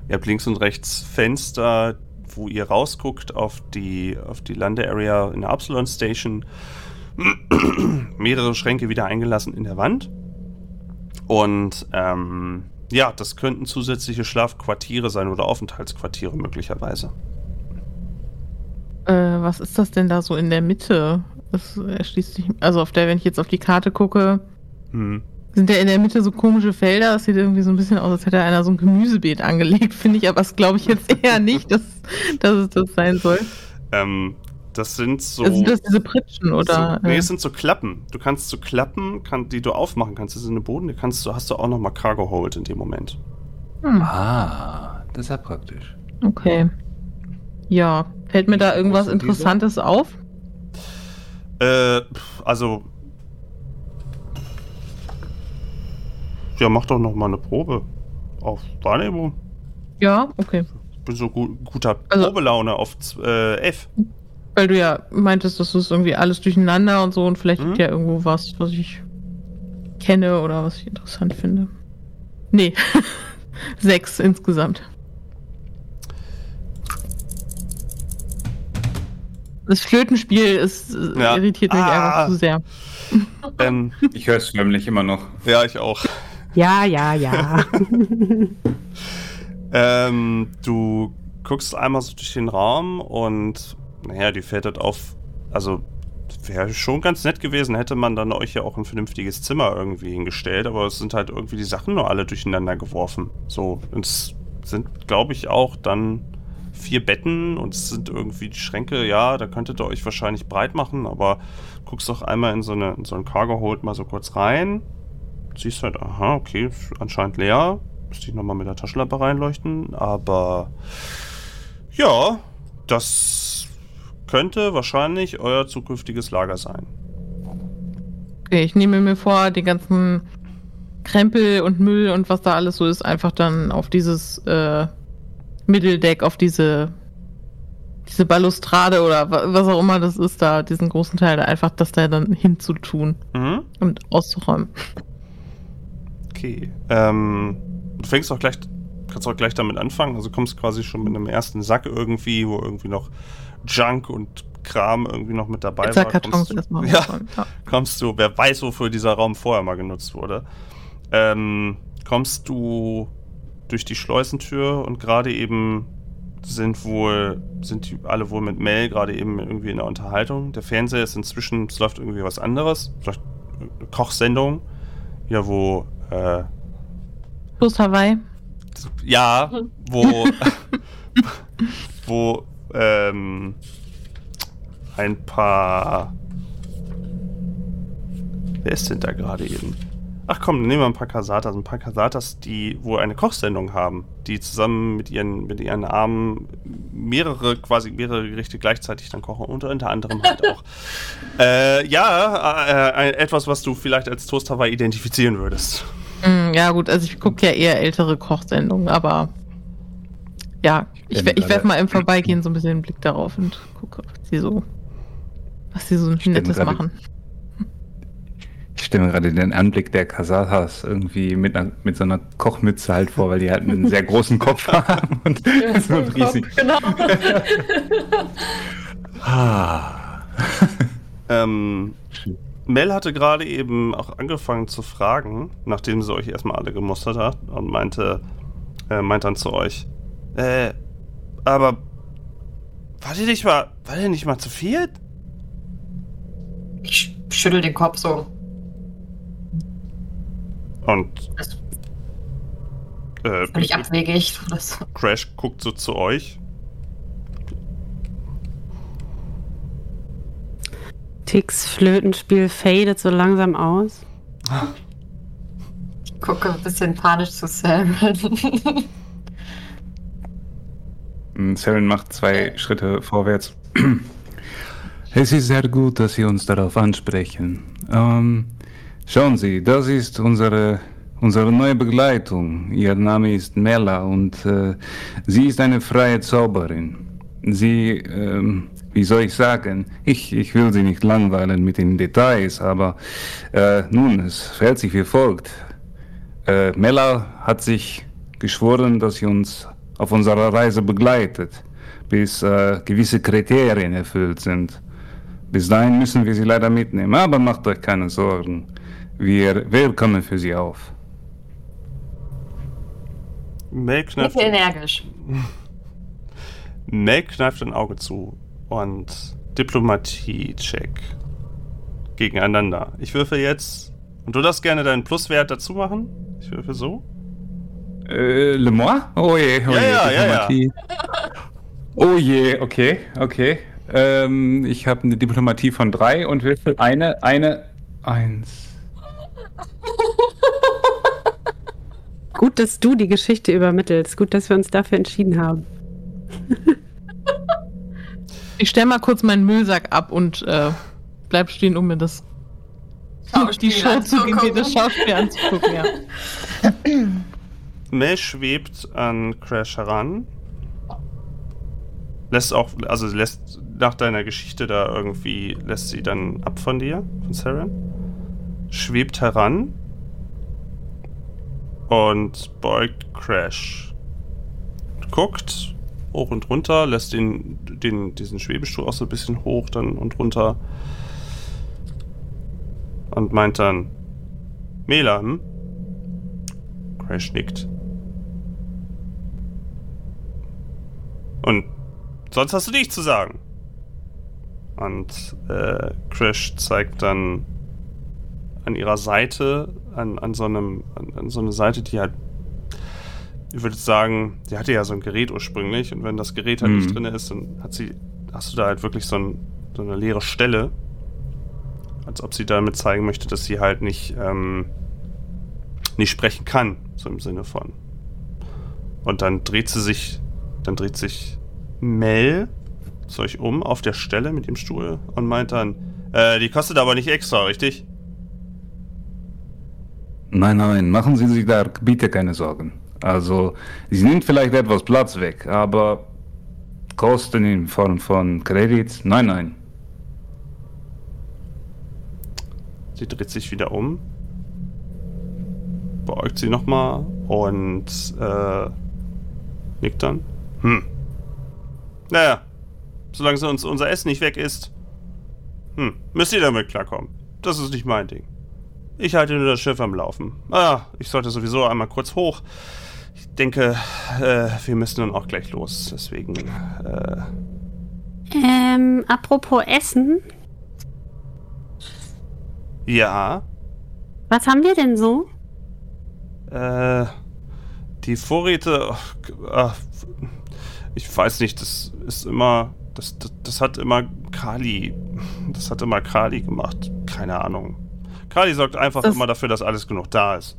Ihr habt links und rechts Fenster, wo ihr rausguckt auf die, auf die Landearea in der Absalon Station. Mehrere Schränke wieder eingelassen in der Wand. Und ähm, ja, das könnten zusätzliche Schlafquartiere sein oder Aufenthaltsquartiere möglicherweise. Äh, was ist das denn da so in der Mitte? Das erschließt sich. Also auf der, wenn ich jetzt auf die Karte gucke, Hm. sind ja in der Mitte so komische Felder. Das sieht irgendwie so ein bisschen aus, als hätte einer so ein Gemüsebeet angelegt, finde ich, aber das glaube ich jetzt eher nicht, dass, dass es das sein soll. Ähm, das sind so. Also sind das diese Pritschen oder? So, nee, es sind so Klappen. Du kannst so Klappen, kann, die du aufmachen kannst. Das sind im Boden, die kannst du, hast du auch nochmal Cargo Hold in dem Moment. hm, Ah, das ist ja praktisch. okay. Ja, fällt mir da irgendwas diese? Interessantes auf? Äh, also. Ja, mach doch noch mal eine Probe auf Wahrnehmung. Ja, okay. Ich bin so gu guter Also- Probelaune auf äh, F. Weil du ja meintest, das ist irgendwie alles durcheinander und so und vielleicht Mhm. liegt ja irgendwo was, was ich kenne oder was ich interessant finde. Nee. Sechs insgesamt. Das Flötenspiel ist, äh, Ja. irritiert mich Ah. einfach zu sehr. Ähm, Ich höre es förmlich immer noch. ja, ich auch. Ja, ja, ja. Ähm, du guckst einmal so durch den Raum und naja, die fällt halt auf. Also, wäre schon ganz nett gewesen, hätte man dann euch ja auch ein vernünftiges Zimmer irgendwie hingestellt, aber es sind halt irgendwie die Sachen nur alle durcheinander geworfen. So, und es sind, glaube ich, auch dann vier Betten und es sind irgendwie die Schränke, ja, da könntet ihr euch wahrscheinlich breit machen, aber guckst doch einmal in so, eine, in so einen Cargo Hold mal so kurz rein. Siehst halt, aha, okay, anscheinend leer. Müsste ich nochmal mit der Taschenlampe reinleuchten, aber ja, das könnte wahrscheinlich euer zukünftiges Lager sein. Okay, ich nehme mir vor, den ganzen Krempel und Müll und was da alles so ist, einfach dann auf dieses äh, Mitteldeck, auf diese, diese Balustrade oder wa- was auch immer das ist, da, diesen großen Teil da einfach das da dann hinzutun Mhm. und auszuräumen. Okay. Ähm, du fängst auch gleich, kannst auch gleich damit anfangen. Also kommst quasi schon mit einem ersten Sack irgendwie, wo irgendwie noch Junk und Kram irgendwie noch mit dabei war. Kommst du- Ja. Ja. kommst du, wer weiß, wofür dieser Raum vorher mal genutzt wurde. Ähm, kommst du durch die Schleusentür und gerade eben sind wohl, sind die alle wohl mit Mel gerade eben irgendwie in der Unterhaltung. Der Fernseher ist inzwischen, es läuft irgendwie was anderes, vielleicht eine Kochsendung, ja, wo, äh, Plus Hawaii. ja, wo, wo, ähm, ein paar, wer ist denn da gerade eben? Ach komm, nehmen wir ein paar Kasatas. Ein paar Kasatas, die wohl eine Kochsendung haben, die zusammen mit ihren, mit ihren Armen mehrere, quasi mehrere Gerichte gleichzeitig dann kochen und unter anderem halt auch. äh, ja, äh, äh, etwas, was du vielleicht als Toast Hawaii identifizieren würdest. Mm, ja, gut, also ich gucke ja eher ältere Kochsendungen, aber ja, ich, ich, werfe mal im Vorbeigehen so ein bisschen den Blick darauf und gucke, was sie so was sie so Stimmt, Nettes gerade- machen. Ich stelle mir gerade den Anblick der Kasahas irgendwie mit, einer, mit so einer Kochmütze halt vor, weil die halt einen sehr großen Kopf haben und so riesig. Genau. Ah. Ähm, Mel hatte gerade eben auch angefangen zu fragen, nachdem sie euch erstmal alle gemustert hat und meinte, äh, meint dann zu euch, äh, aber war die nicht mal, war die nicht mal zu viert? Ich schüttel den Kopf so. Und Das äh, völlig abwegig. Das, Crash guckt so zu euch. Tix Flötenspiel fadet so langsam aus. ich gucke ein bisschen panisch zu Sam. Saren macht zwei Schritte vorwärts. Es ist sehr gut, dass Sie uns darauf ansprechen. Ähm, schauen Sie, das ist unsere, unsere neue Begleitung. Ihr Name ist Mela und äh, sie ist eine freie Zauberin. Sie, ähm, wie soll ich sagen, ich, ich will Sie nicht langweilen mit den Details, aber äh, nun, es fällt sich wie folgt. Äh, Mela hat sich geschworen, dass sie uns auf unserer Reise begleitet, bis äh, gewisse Kriterien erfüllt sind. Bis dahin müssen wir sie leider mitnehmen, aber macht euch keine Sorgen. Wir, wir kommen für sie auf. Mel kneift, Nicht energisch. Mel kneift ein Auge zu und Diplomatie-Check gegeneinander. Ich würfe jetzt, und du darfst gerne deinen Pluswert dazu machen. Ich würfe so. Äh, Le Moi? Oh je, oh Ja, je, ja, ja, ja. Diplomatie. Oh je, okay, okay. Ähm, ich habe eine Diplomatie von drei und würfel eine, eine, eins. Gut, dass du die Geschichte übermittelst. Gut, dass wir uns dafür entschieden haben. Ich stelle mal kurz meinen Müllsack ab und äh, bleib stehen, um mir das die Show zu gehen, das Schauspiel anzugucken, ja. Mel schwebt an Crash heran. Lässt auch, also lässt nach deiner Geschichte da irgendwie, lässt sie dann ab von dir, von Saren. Schwebt heran. Und beugt Crash. Guckt hoch und runter, lässt den, den, diesen Schwebestuhl auch so ein bisschen hoch dann und runter. Und meint dann, Mela, hm? Crash nickt. Und sonst hast du nichts zu sagen. Und äh, Crash zeigt dann an ihrer Seite, an, an so einem, an, an so eine Seite, die halt, ich würde sagen, die hatte ja so ein Gerät ursprünglich und wenn das Gerät halt Mhm. nicht drin ist, dann hat sie, hast du da halt wirklich so, ein, so eine leere Stelle. Als ob sie damit zeigen möchte, dass sie halt nicht, ähm, nicht sprechen kann, so im Sinne von. Und dann dreht sie sich, dann dreht sich Mel zu euch um auf der Stelle mit dem Stuhl und meint dann, äh, die kostet aber nicht extra, richtig? Nein, nein, machen Sie sich da bitte keine Sorgen. Also, sie nimmt vielleicht etwas Platz weg, aber Kosten in Form von Kredit, nein, nein. Sie dreht sich wieder um, beäugt sie nochmal und äh, nickt dann. Hm. Naja, solange sie uns unser Essen nicht weg ist, hm, müsst ihr damit klarkommen. Das ist nicht mein Ding. Ich halte nur das Schiff am Laufen. Ah, ich sollte sowieso einmal kurz hoch. Ich denke, äh, wir müssen dann auch gleich los. Deswegen, äh, Ähm, apropos Essen. ja. Was haben wir denn so? Äh, die Vorräte, ach, ach, ich weiß nicht, das ist immer, das, das, das hat immer Kali, das hat immer Kali gemacht. Keine Ahnung. Kali sorgt einfach Das- immer dafür, dass alles genug da ist.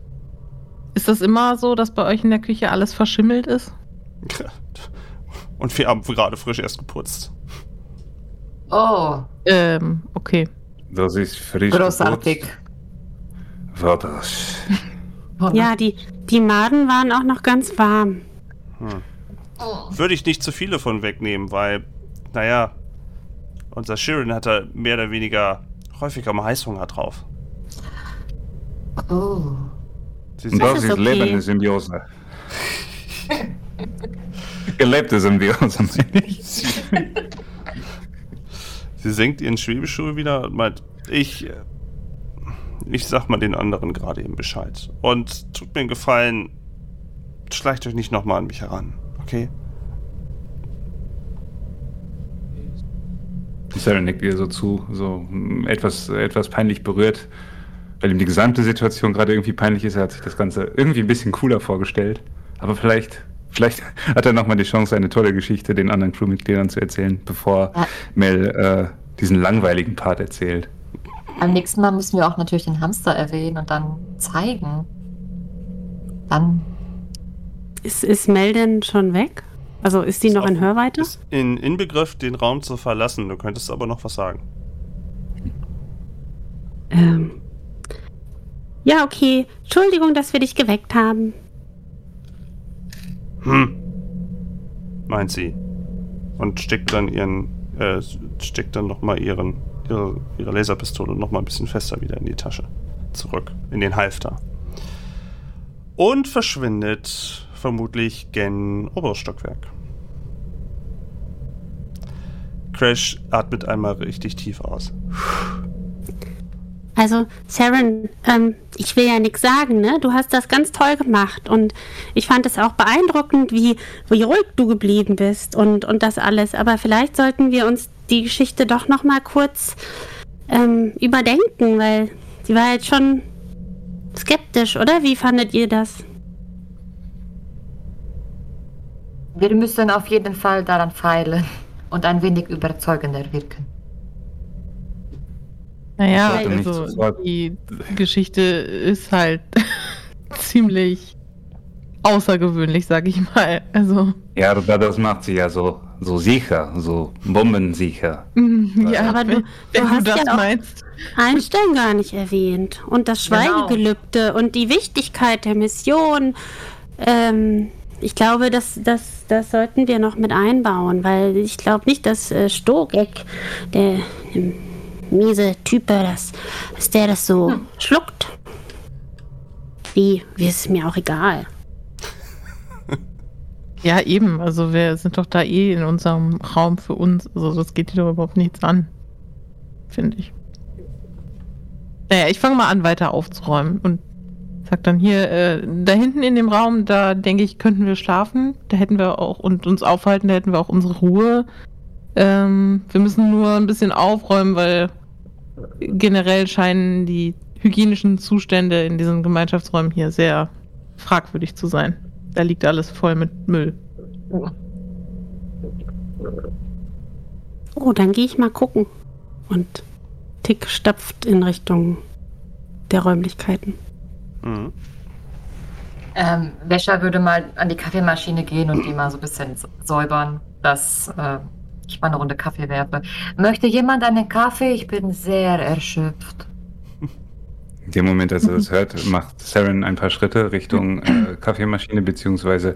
Ist das immer so, dass bei euch in der Küche alles verschimmelt ist? Und wir haben gerade frisch erst geputzt. Oh, Ähm, okay. Das ist frisch. großartig. geputzt. War das. Ja, die, die Maden waren auch noch ganz warm. Würde ich nicht zu viele von wegnehmen, weil, naja, Unser Shirin hat da mehr oder weniger häufiger mal Heißhunger drauf. Oh. Sie sehen, das ist ist okay. lebende Symbiose. Gelebte Symbiose, meine ich. sie senkt ihren Schwebestuhl wieder und meint, ich, ich sag mal den anderen gerade eben Bescheid. Und tut mir einen Gefallen, schleicht euch nicht nochmal an mich heran, okay? Sarah nickt ihr so zu, so mm, etwas, etwas peinlich berührt, weil ihm die gesamte Situation gerade irgendwie peinlich ist. Er hat sich das Ganze irgendwie ein bisschen cooler vorgestellt. Aber vielleicht, vielleicht hat er nochmal die Chance, eine tolle Geschichte den anderen Crewmitgliedern zu erzählen, bevor Ja. Mel äh, diesen langweiligen Part erzählt. Beim nächsten Mal müssen wir auch natürlich den Hamster erwähnen und dann zeigen. Dann. Ist, ist Mel denn schon weg? Also ist die Ist noch in. Hörweite? Ist in Inbegriff, den Raum zu verlassen. Du könntest aber noch was sagen. Ähm. Ja, okay. Entschuldigung, dass wir dich geweckt haben. Hm. Meint sie. Und steckt dann ihren, äh, steckt dann nochmal ihren, ihre, ihre Laserpistole nochmal ein bisschen fester wieder in die Tasche. Zurück. In den Halfter. Und verschwindet vermutlich gen oberes Stockwerk. Crash atmet einmal richtig tief aus. Also, Saren, ähm, ich will ja nichts sagen, ne? Du hast das ganz toll gemacht und ich fand es auch beeindruckend, wie, wie ruhig du geblieben bist und, und das alles. Aber vielleicht sollten wir uns die Geschichte doch noch mal kurz ähm, überdenken, weil sie war jetzt schon skeptisch, oder? Wie fandet ihr das? Wir müssen auf jeden Fall daran feilen und ein wenig überzeugender wirken. Naja, also die Geschichte ist halt ziemlich außergewöhnlich, sag ich mal. Also, Ja, aber das macht sie ja so, so sicher, so bombensicher. ja, Aber du- wenn, du wenn du hast das ja auch- meinst. Einstellen gar nicht erwähnt. Und das Genau. Schweigegelübde und die Wichtigkeit der Mission. Ähm, ich glaube, das, das, das sollten wir noch mit einbauen, weil ich glaube nicht, dass äh, Stogek, der ähm, miese Type, dass, dass der das so schluckt. Wie, wie ist es mir auch egal. Ja, eben. Also wir sind doch da eh in unserem Raum für uns. Also das geht dir doch überhaupt nichts an. Finde ich. Naja, ich fange mal an, weiter aufzuräumen und sag dann hier, äh, da hinten in dem Raum, da denke ich, könnten wir schlafen. Da hätten wir auch und uns aufhalten, da hätten wir auch unsere Ruhe. Ähm, wir müssen nur ein bisschen aufräumen, weil generell scheinen die hygienischen Zustände in diesen Gemeinschaftsräumen hier sehr fragwürdig zu sein. Da liegt alles voll mit Müll. Oh, dann gehe ich mal gucken. Und Tick stapft in Richtung der Räumlichkeiten. Mhm. Ähm, Wäscher würde mal an die Kaffeemaschine gehen und die mal so ein bisschen säubern, dass äh, ich mal eine Runde Kaffee werfe. Möchte jemand einen Kaffee? Ich bin sehr erschöpft. In dem Moment, als er das hört, macht Saren ein paar Schritte Richtung äh, Kaffeemaschine beziehungsweise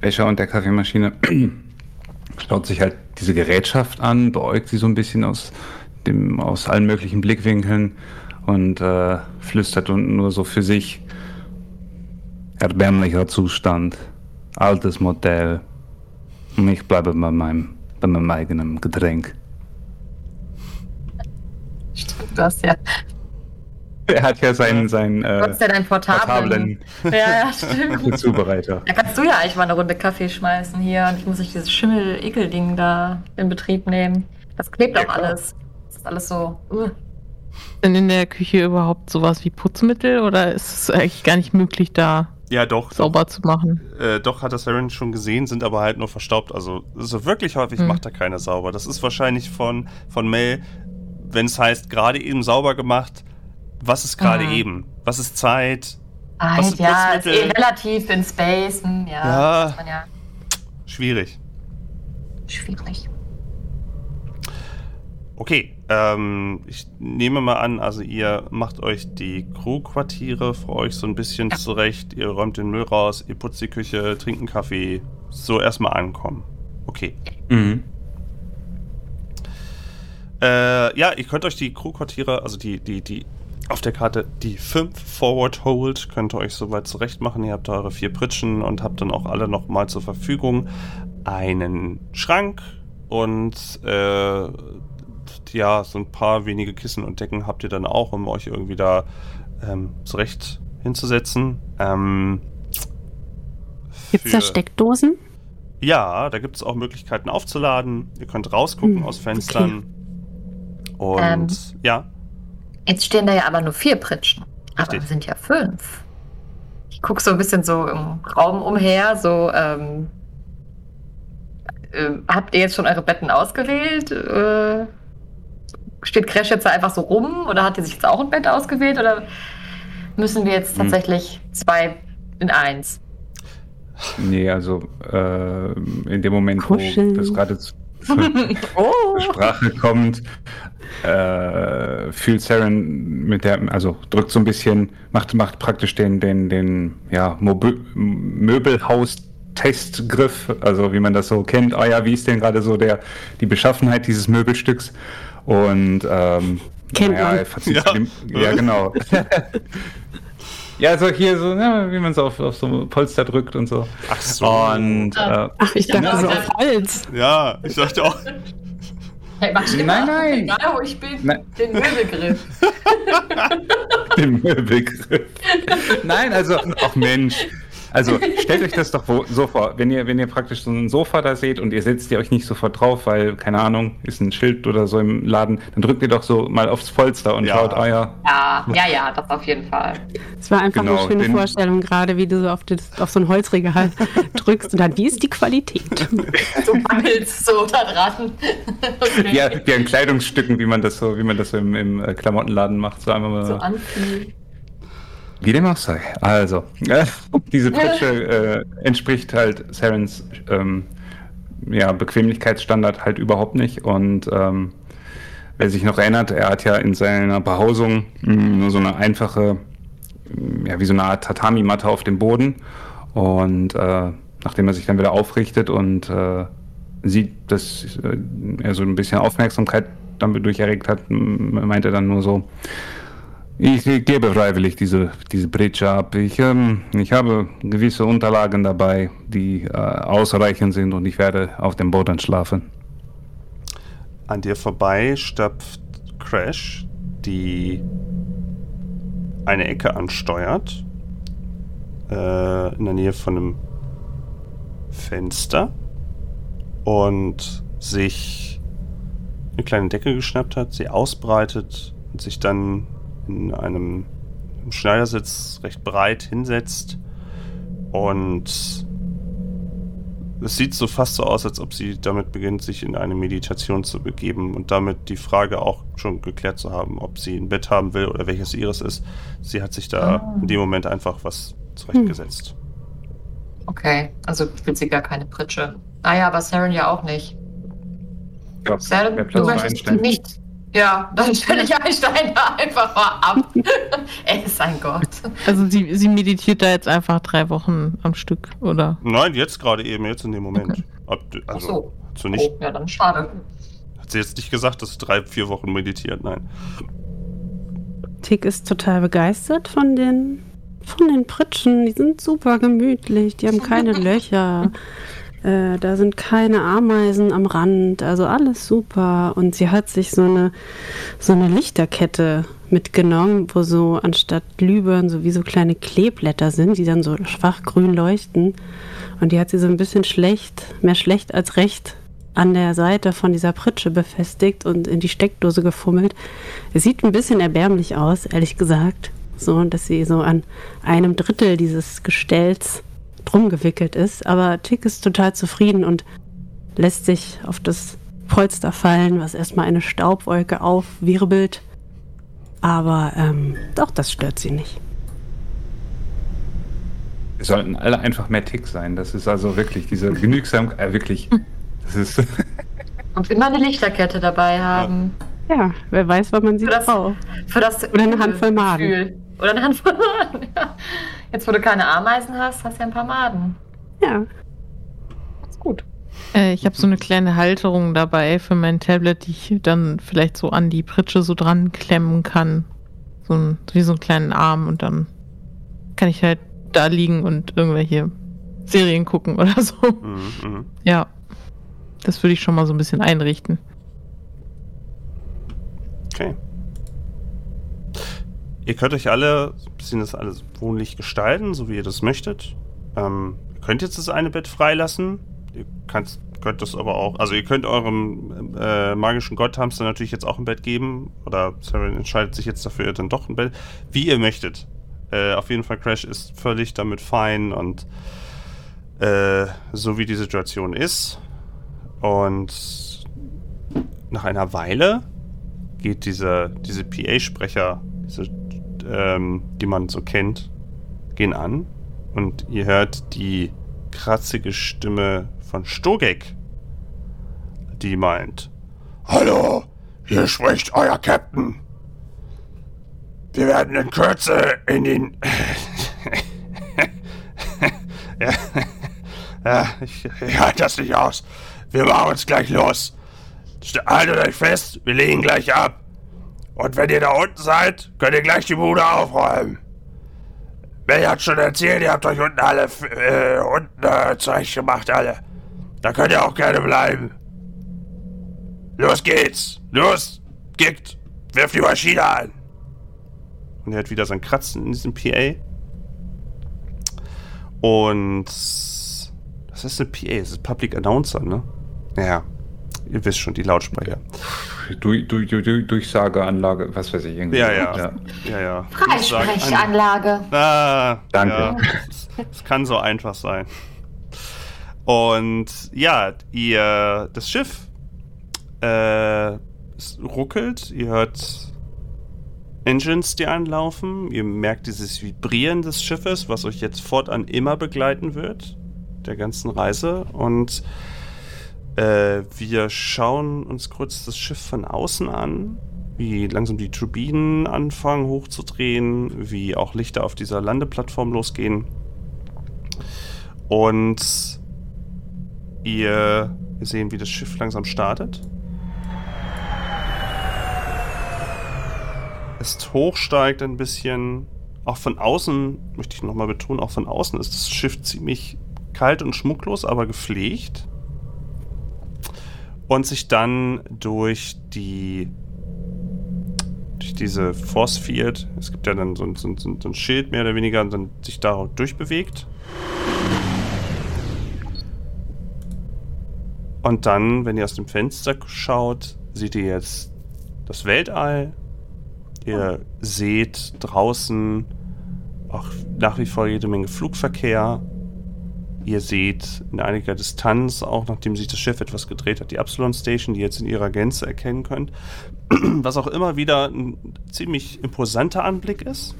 Wäscher und der Kaffeemaschine. Schaut sich halt diese Gerätschaft an, beäugt sie so ein bisschen aus, dem, aus allen möglichen Blickwinkeln und äh, flüstert unten nur so für sich. Erbärmlicher Zustand, altes Modell. Und ich bleibe bei meinem, bei meinem eigenen Getränk. Stimmt, du hast ja, Er hat ja seinen, seinen du äh, hast ja deinen portablen. portablen Ja, ja, stimmt. Zubereiter. Da kannst du ja eigentlich mal eine Runde Kaffee schmeißen hier und ich muss nicht dieses Schimmel-Ekel-Ding da in Betrieb nehmen. Das klebt Ja, auch klar. alles. Das ist alles so. Uh. Denn in der Küche überhaupt sowas wie Putzmittel oder ist es eigentlich gar nicht möglich, da Ja, doch. sauber zu machen? Äh, doch, hat das Saren schon gesehen, sind aber halt nur verstaubt. Also so wirklich häufig Hm. macht er keine sauber. Das ist wahrscheinlich von, von Mel, wenn es heißt, gerade eben sauber gemacht. Was ist gerade Ah. eben? Was ist Zeit? Was Halt, ist ja, ist Putzmittel? eh relativ in Space. Hm, ja, Ja. Ja. Schwierig. Schwierig. Okay, ähm, ich nehme mal an, also ihr macht euch die Crewquartiere für euch so ein bisschen Ja. zurecht. Ihr räumt den Müll raus, ihr putzt die Küche, trinkt einen Kaffee. So erstmal ankommen. Okay. Mhm. Äh, ja, ihr könnt euch die Crewquartiere, also die, die, die auf der Karte die 5 Forward Hold, könnt ihr euch soweit zurecht machen. Ihr habt eure vier Pritschen und habt dann auch alle nochmal zur Verfügung einen Schrank und äh, ja, so ein paar wenige Kissen und Decken habt ihr dann auch, um euch irgendwie da ähm, zurecht hinzusetzen. Ähm, Gibt es da Steckdosen? Ja, da gibt es auch Möglichkeiten aufzuladen. Ihr könnt rausgucken Hm, aus Fenstern. Und Ähm. ja, Jetzt stehen da ja aber nur vier Pritschen. Aber Richtig. wir sind ja fünf. Ich gucke so ein bisschen so im Raum umher, so, ähm, äh, habt ihr jetzt schon eure Betten ausgewählt? Äh, steht Crash jetzt da einfach so rum oder hat ihr sich jetzt auch ein Bett ausgewählt oder müssen wir jetzt Hm. tatsächlich zwei in eins? Nee, also äh, in dem Moment, Kuscheln. wo das gerade zu- Oh! zur Sprache kommt, äh, fühlt Saren mit der, also drückt so ein bisschen, macht, macht praktisch den, den, den ja, Möbelhaus-Testgriff, also wie man das so kennt. Ah ja, wie ist denn gerade so der, die Beschaffenheit dieses Möbelstücks? Und ähm, Kennt naja, man. Ja. dem, ja, genau. ja, also hier so, ja, wie man es auf, auf so Polster drückt und so. ach so. Und äh, Ach, ich dachte dachte- so auf Holz. ja, ich dachte auch. Hey, mach ich Nein, immer, nein. Egal wo ich bin, Nein. den Möbelgriff. den Möbelgriff. Nein, also, ach Mensch. Also stellt euch das doch so vor, wenn ihr, wenn ihr praktisch so ein Sofa da seht und ihr setzt ihr euch nicht sofort drauf, weil, keine Ahnung, ist ein Schild oder so im Laden, dann drückt ihr doch so mal aufs Polster und Ja. schaut, ah ja, Ja, ja, ja, das auf jeden Fall. Es war einfach Genau, eine schöne den- Vorstellung, gerade wie du so auf, das, auf so ein Holzregal drückst und dann, wie ist die Qualität? So mangelst so da dran. Okay. ja, wie an Kleidungsstücken, wie man das so, wie man das so im, im äh, Klamottenladen macht, so einfach mal. So. Wie dem auch sei. Also, äh, diese Pritsche äh, entspricht halt Sarens ähm, ja, Bequemlichkeitsstandard halt überhaupt nicht. Und ähm, wer sich noch erinnert, er hat ja in seiner Behausung mh, nur so eine einfache, mh, ja, wie so eine Art Tatami-Matte auf dem Boden. Und äh, nachdem er sich dann wieder aufrichtet und äh, sieht, dass äh, er so ein bisschen Aufmerksamkeit dadurch erregt hat, meint er dann nur so, ich gebe freiwillig diese, diese Britsche ab. Ich, ähm, ich habe gewisse Unterlagen dabei, die äh, ausreichend sind und ich werde auf dem Boden schlafen. An dir vorbei stapft Crash, die eine Ecke ansteuert. Äh, in der Nähe von einem Fenster. Und sich eine kleine Decke geschnappt hat, sie ausbreitet und sich dann in einem Schneidersitz recht breit hinsetzt. Und es sieht so fast so aus, als ob sie damit beginnt, sich in eine Meditation zu begeben und damit die Frage auch schon geklärt zu haben, ob sie ein Bett haben will oder welches ihres ist. Sie hat sich da Ah. in dem Moment einfach was zurechtgesetzt. Okay, also will sie gar keine Pritsche. Naja, aber Saren ja auch nicht. Ja, Saren, du möchtest einstellen. nicht. Ja, dann stelle ich Einstein da einfach mal ab. er ist ein Gott. Also sie, sie meditiert da jetzt einfach drei Wochen am Stück, oder? Nein, jetzt gerade eben, jetzt in dem Moment. Okay. Ach also, so. hat, sie nicht, Oh, ja, dann schade. hat sie jetzt nicht gesagt, dass sie drei, vier Wochen meditiert, nein. Tick ist total begeistert von den, von den Pritschen. Die sind super gemütlich, die haben keine Löcher. Äh, da sind keine Ameisen am Rand, also alles super. Und sie hat sich so eine, so eine Lichterkette mitgenommen, wo so anstatt Glühbirnen so wie so kleine Kleeblätter sind, die dann so schwach grün leuchten. Und die hat sie so ein bisschen schlecht, mehr schlecht als recht an der Seite von dieser Pritsche befestigt und in die Steckdose gefummelt. Es sieht ein bisschen erbärmlich aus, ehrlich gesagt. So, dass sie so an einem Drittel dieses Gestells drum gewickelt ist. Aber Tick ist total zufrieden und lässt sich auf das Polster fallen, was erstmal eine Staubwolke aufwirbelt. Aber ähm, doch, das stört sie nicht. Wir sollten alle einfach mehr Tick sein. Das ist also wirklich diese Genügsamkeit, äh, wirklich. Das ist. Und immer eine Lichterkette dabei haben. Ja, wer weiß, wann man sie Das- braucht. Für das Oder eine Handvoll Maden. Gefühl. Oder eine Handvoll Maden. Ja. Jetzt, wo du keine Ameisen hast, hast du ja ein paar Maden. Ja, Ist gut. Äh, ich habe so eine kleine Halterung dabei für mein Tablet, die ich dann vielleicht so an die Pritsche so dran klemmen kann. So ein, wie so einen kleinen Arm und dann kann ich halt da liegen und irgendwelche Serien gucken oder so. Mhm, mhm. Ja. Das würde ich schon mal so ein bisschen einrichten. Okay. Ihr könnt euch alle ein bisschen das alles wohnlich gestalten, so wie ihr das möchtet. Ähm, ihr könnt jetzt das eine Bett freilassen. Ihr könnt, könnt das aber auch, also ihr könnt eurem äh, magischen Gotthamster natürlich jetzt auch ein Bett geben. Oder Sarah entscheidet sich jetzt dafür dann doch ein Bett. Wie ihr möchtet. Äh, auf jeden Fall, Crash ist völlig damit fein und äh, so wie die Situation ist. Und nach einer Weile geht diese, diese PA-Sprecher, diese, ähm, die man so kennt, gehen an und ihr hört die kratzige Stimme von Stogek, die meint, Hallo, hier spricht euer Captain. Wir werden in Kürze in den... ja, Ja, ich, ich halte das nicht aus. Wir machen uns gleich los. Haltet euch fest, wir legen gleich ab. Und wenn ihr da unten seid, könnt ihr gleich die Bude aufräumen. Wer hat schon erzählt, ihr habt euch unten alle äh, unten äh, Zeug gemacht, alle. Da könnt ihr auch gerne bleiben. Los geht's. Los, kickt. Wirft die Maschine an. Und er hat wieder sein Kratzen in diesem PA. Und das ist eine PA, das ist Public Announcer, ne? Ja, ihr wisst schon, die Lautsprecher. Du, du, du, du, Durchsageanlage, was weiß ich. Irgendwie. Ja, ja. Ja, ja. Freisprechanlage. Ah, Danke. Ja, es, es kann so einfach sein. Und ja, ihr, das Schiff, äh, es ruckelt, ihr hört Engines, die anlaufen, ihr merkt dieses Vibrieren des Schiffes, was euch jetzt fortan immer begleiten wird, der ganzen Reise. Und äh, wir schauen uns kurz das Schiff von außen an, wie langsam die Turbinen anfangen hochzudrehen, wie auch Lichter auf dieser Landeplattform losgehen. Und ihr sehen, wie das Schiff langsam startet. Es hochsteigt ein bisschen. Auch von außen, möchte ich nochmal betonen, auch von außen ist das Schiff ziemlich kalt und schmucklos, aber gepflegt. Und sich dann durch die durch diese Force Field, es gibt ja dann so, ein- so, ein- so ein Schild mehr oder weniger, und dann sich da durchbewegt. Und dann, wenn ihr aus dem Fenster schaut, seht ihr jetzt das Weltall. Ihr seht draußen auch nach wie vor jede Menge Flugverkehr. Ihr seht in einiger Distanz, auch nachdem sich das Schiff etwas gedreht hat, die Absalon Station, die ihr jetzt in ihrer Gänze erkennen könnt. Was auch immer wieder ein ziemlich imposanter Anblick ist.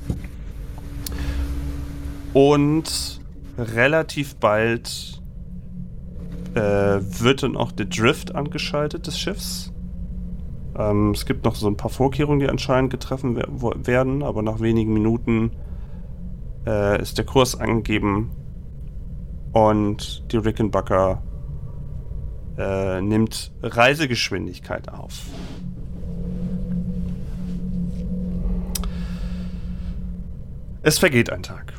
Und relativ bald äh, wird dann auch der Drift angeschaltet des Schiffs. Ähm, es gibt noch so ein paar Vorkehrungen, die anscheinend getroffen werden, aber nach wenigen Minuten äh, ist der Kurs angegeben und die Rickenbacker äh, nimmt Reisegeschwindigkeit auf. Es vergeht ein Tag.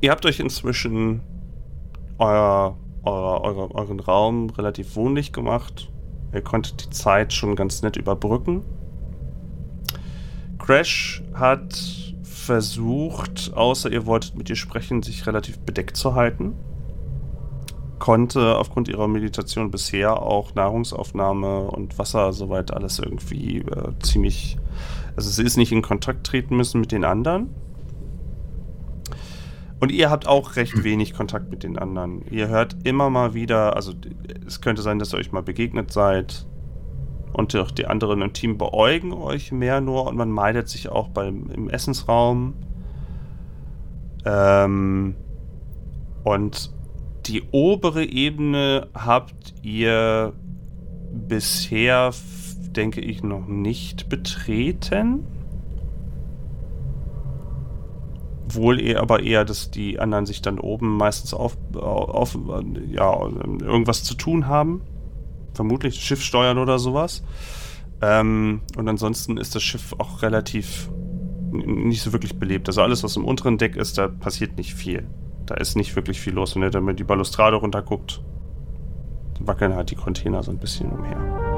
Ihr habt euch inzwischen euer, euer, euer, euren Raum relativ wohnlich gemacht. Ihr konntet die Zeit schon ganz nett überbrücken. Crash hat versucht, außer ihr wolltet mit ihr sprechen, sich relativ bedeckt zu halten. Konnte aufgrund ihrer Meditation bisher auch Nahrungsaufnahme und Wasser soweit alles irgendwie äh, ziemlich. Also sie ist nicht in Kontakt treten müssen mit den anderen. Und ihr habt auch recht wenig Kontakt mit den anderen. Ihr hört immer mal wieder, also es könnte sein, dass ihr euch mal begegnet seid. Und auch die anderen im Team beäugen euch mehr nur und man meidet sich auch beim, im Essensraum. Ähm, und die obere Ebene habt ihr bisher, denke ich, noch nicht betreten. wohl eher, aber eher, dass die anderen sich dann oben meistens auf, auf ja, irgendwas zu tun haben. Vermutlich Schiff steuern oder sowas. Ähm, und ansonsten ist das Schiff auch relativ nicht so wirklich belebt. Also alles, was im unteren Deck ist, da passiert nicht viel. Da ist nicht wirklich viel los. Wenn ihr damit die Balustrade runterguckt, wackeln halt die Container so ein bisschen umher.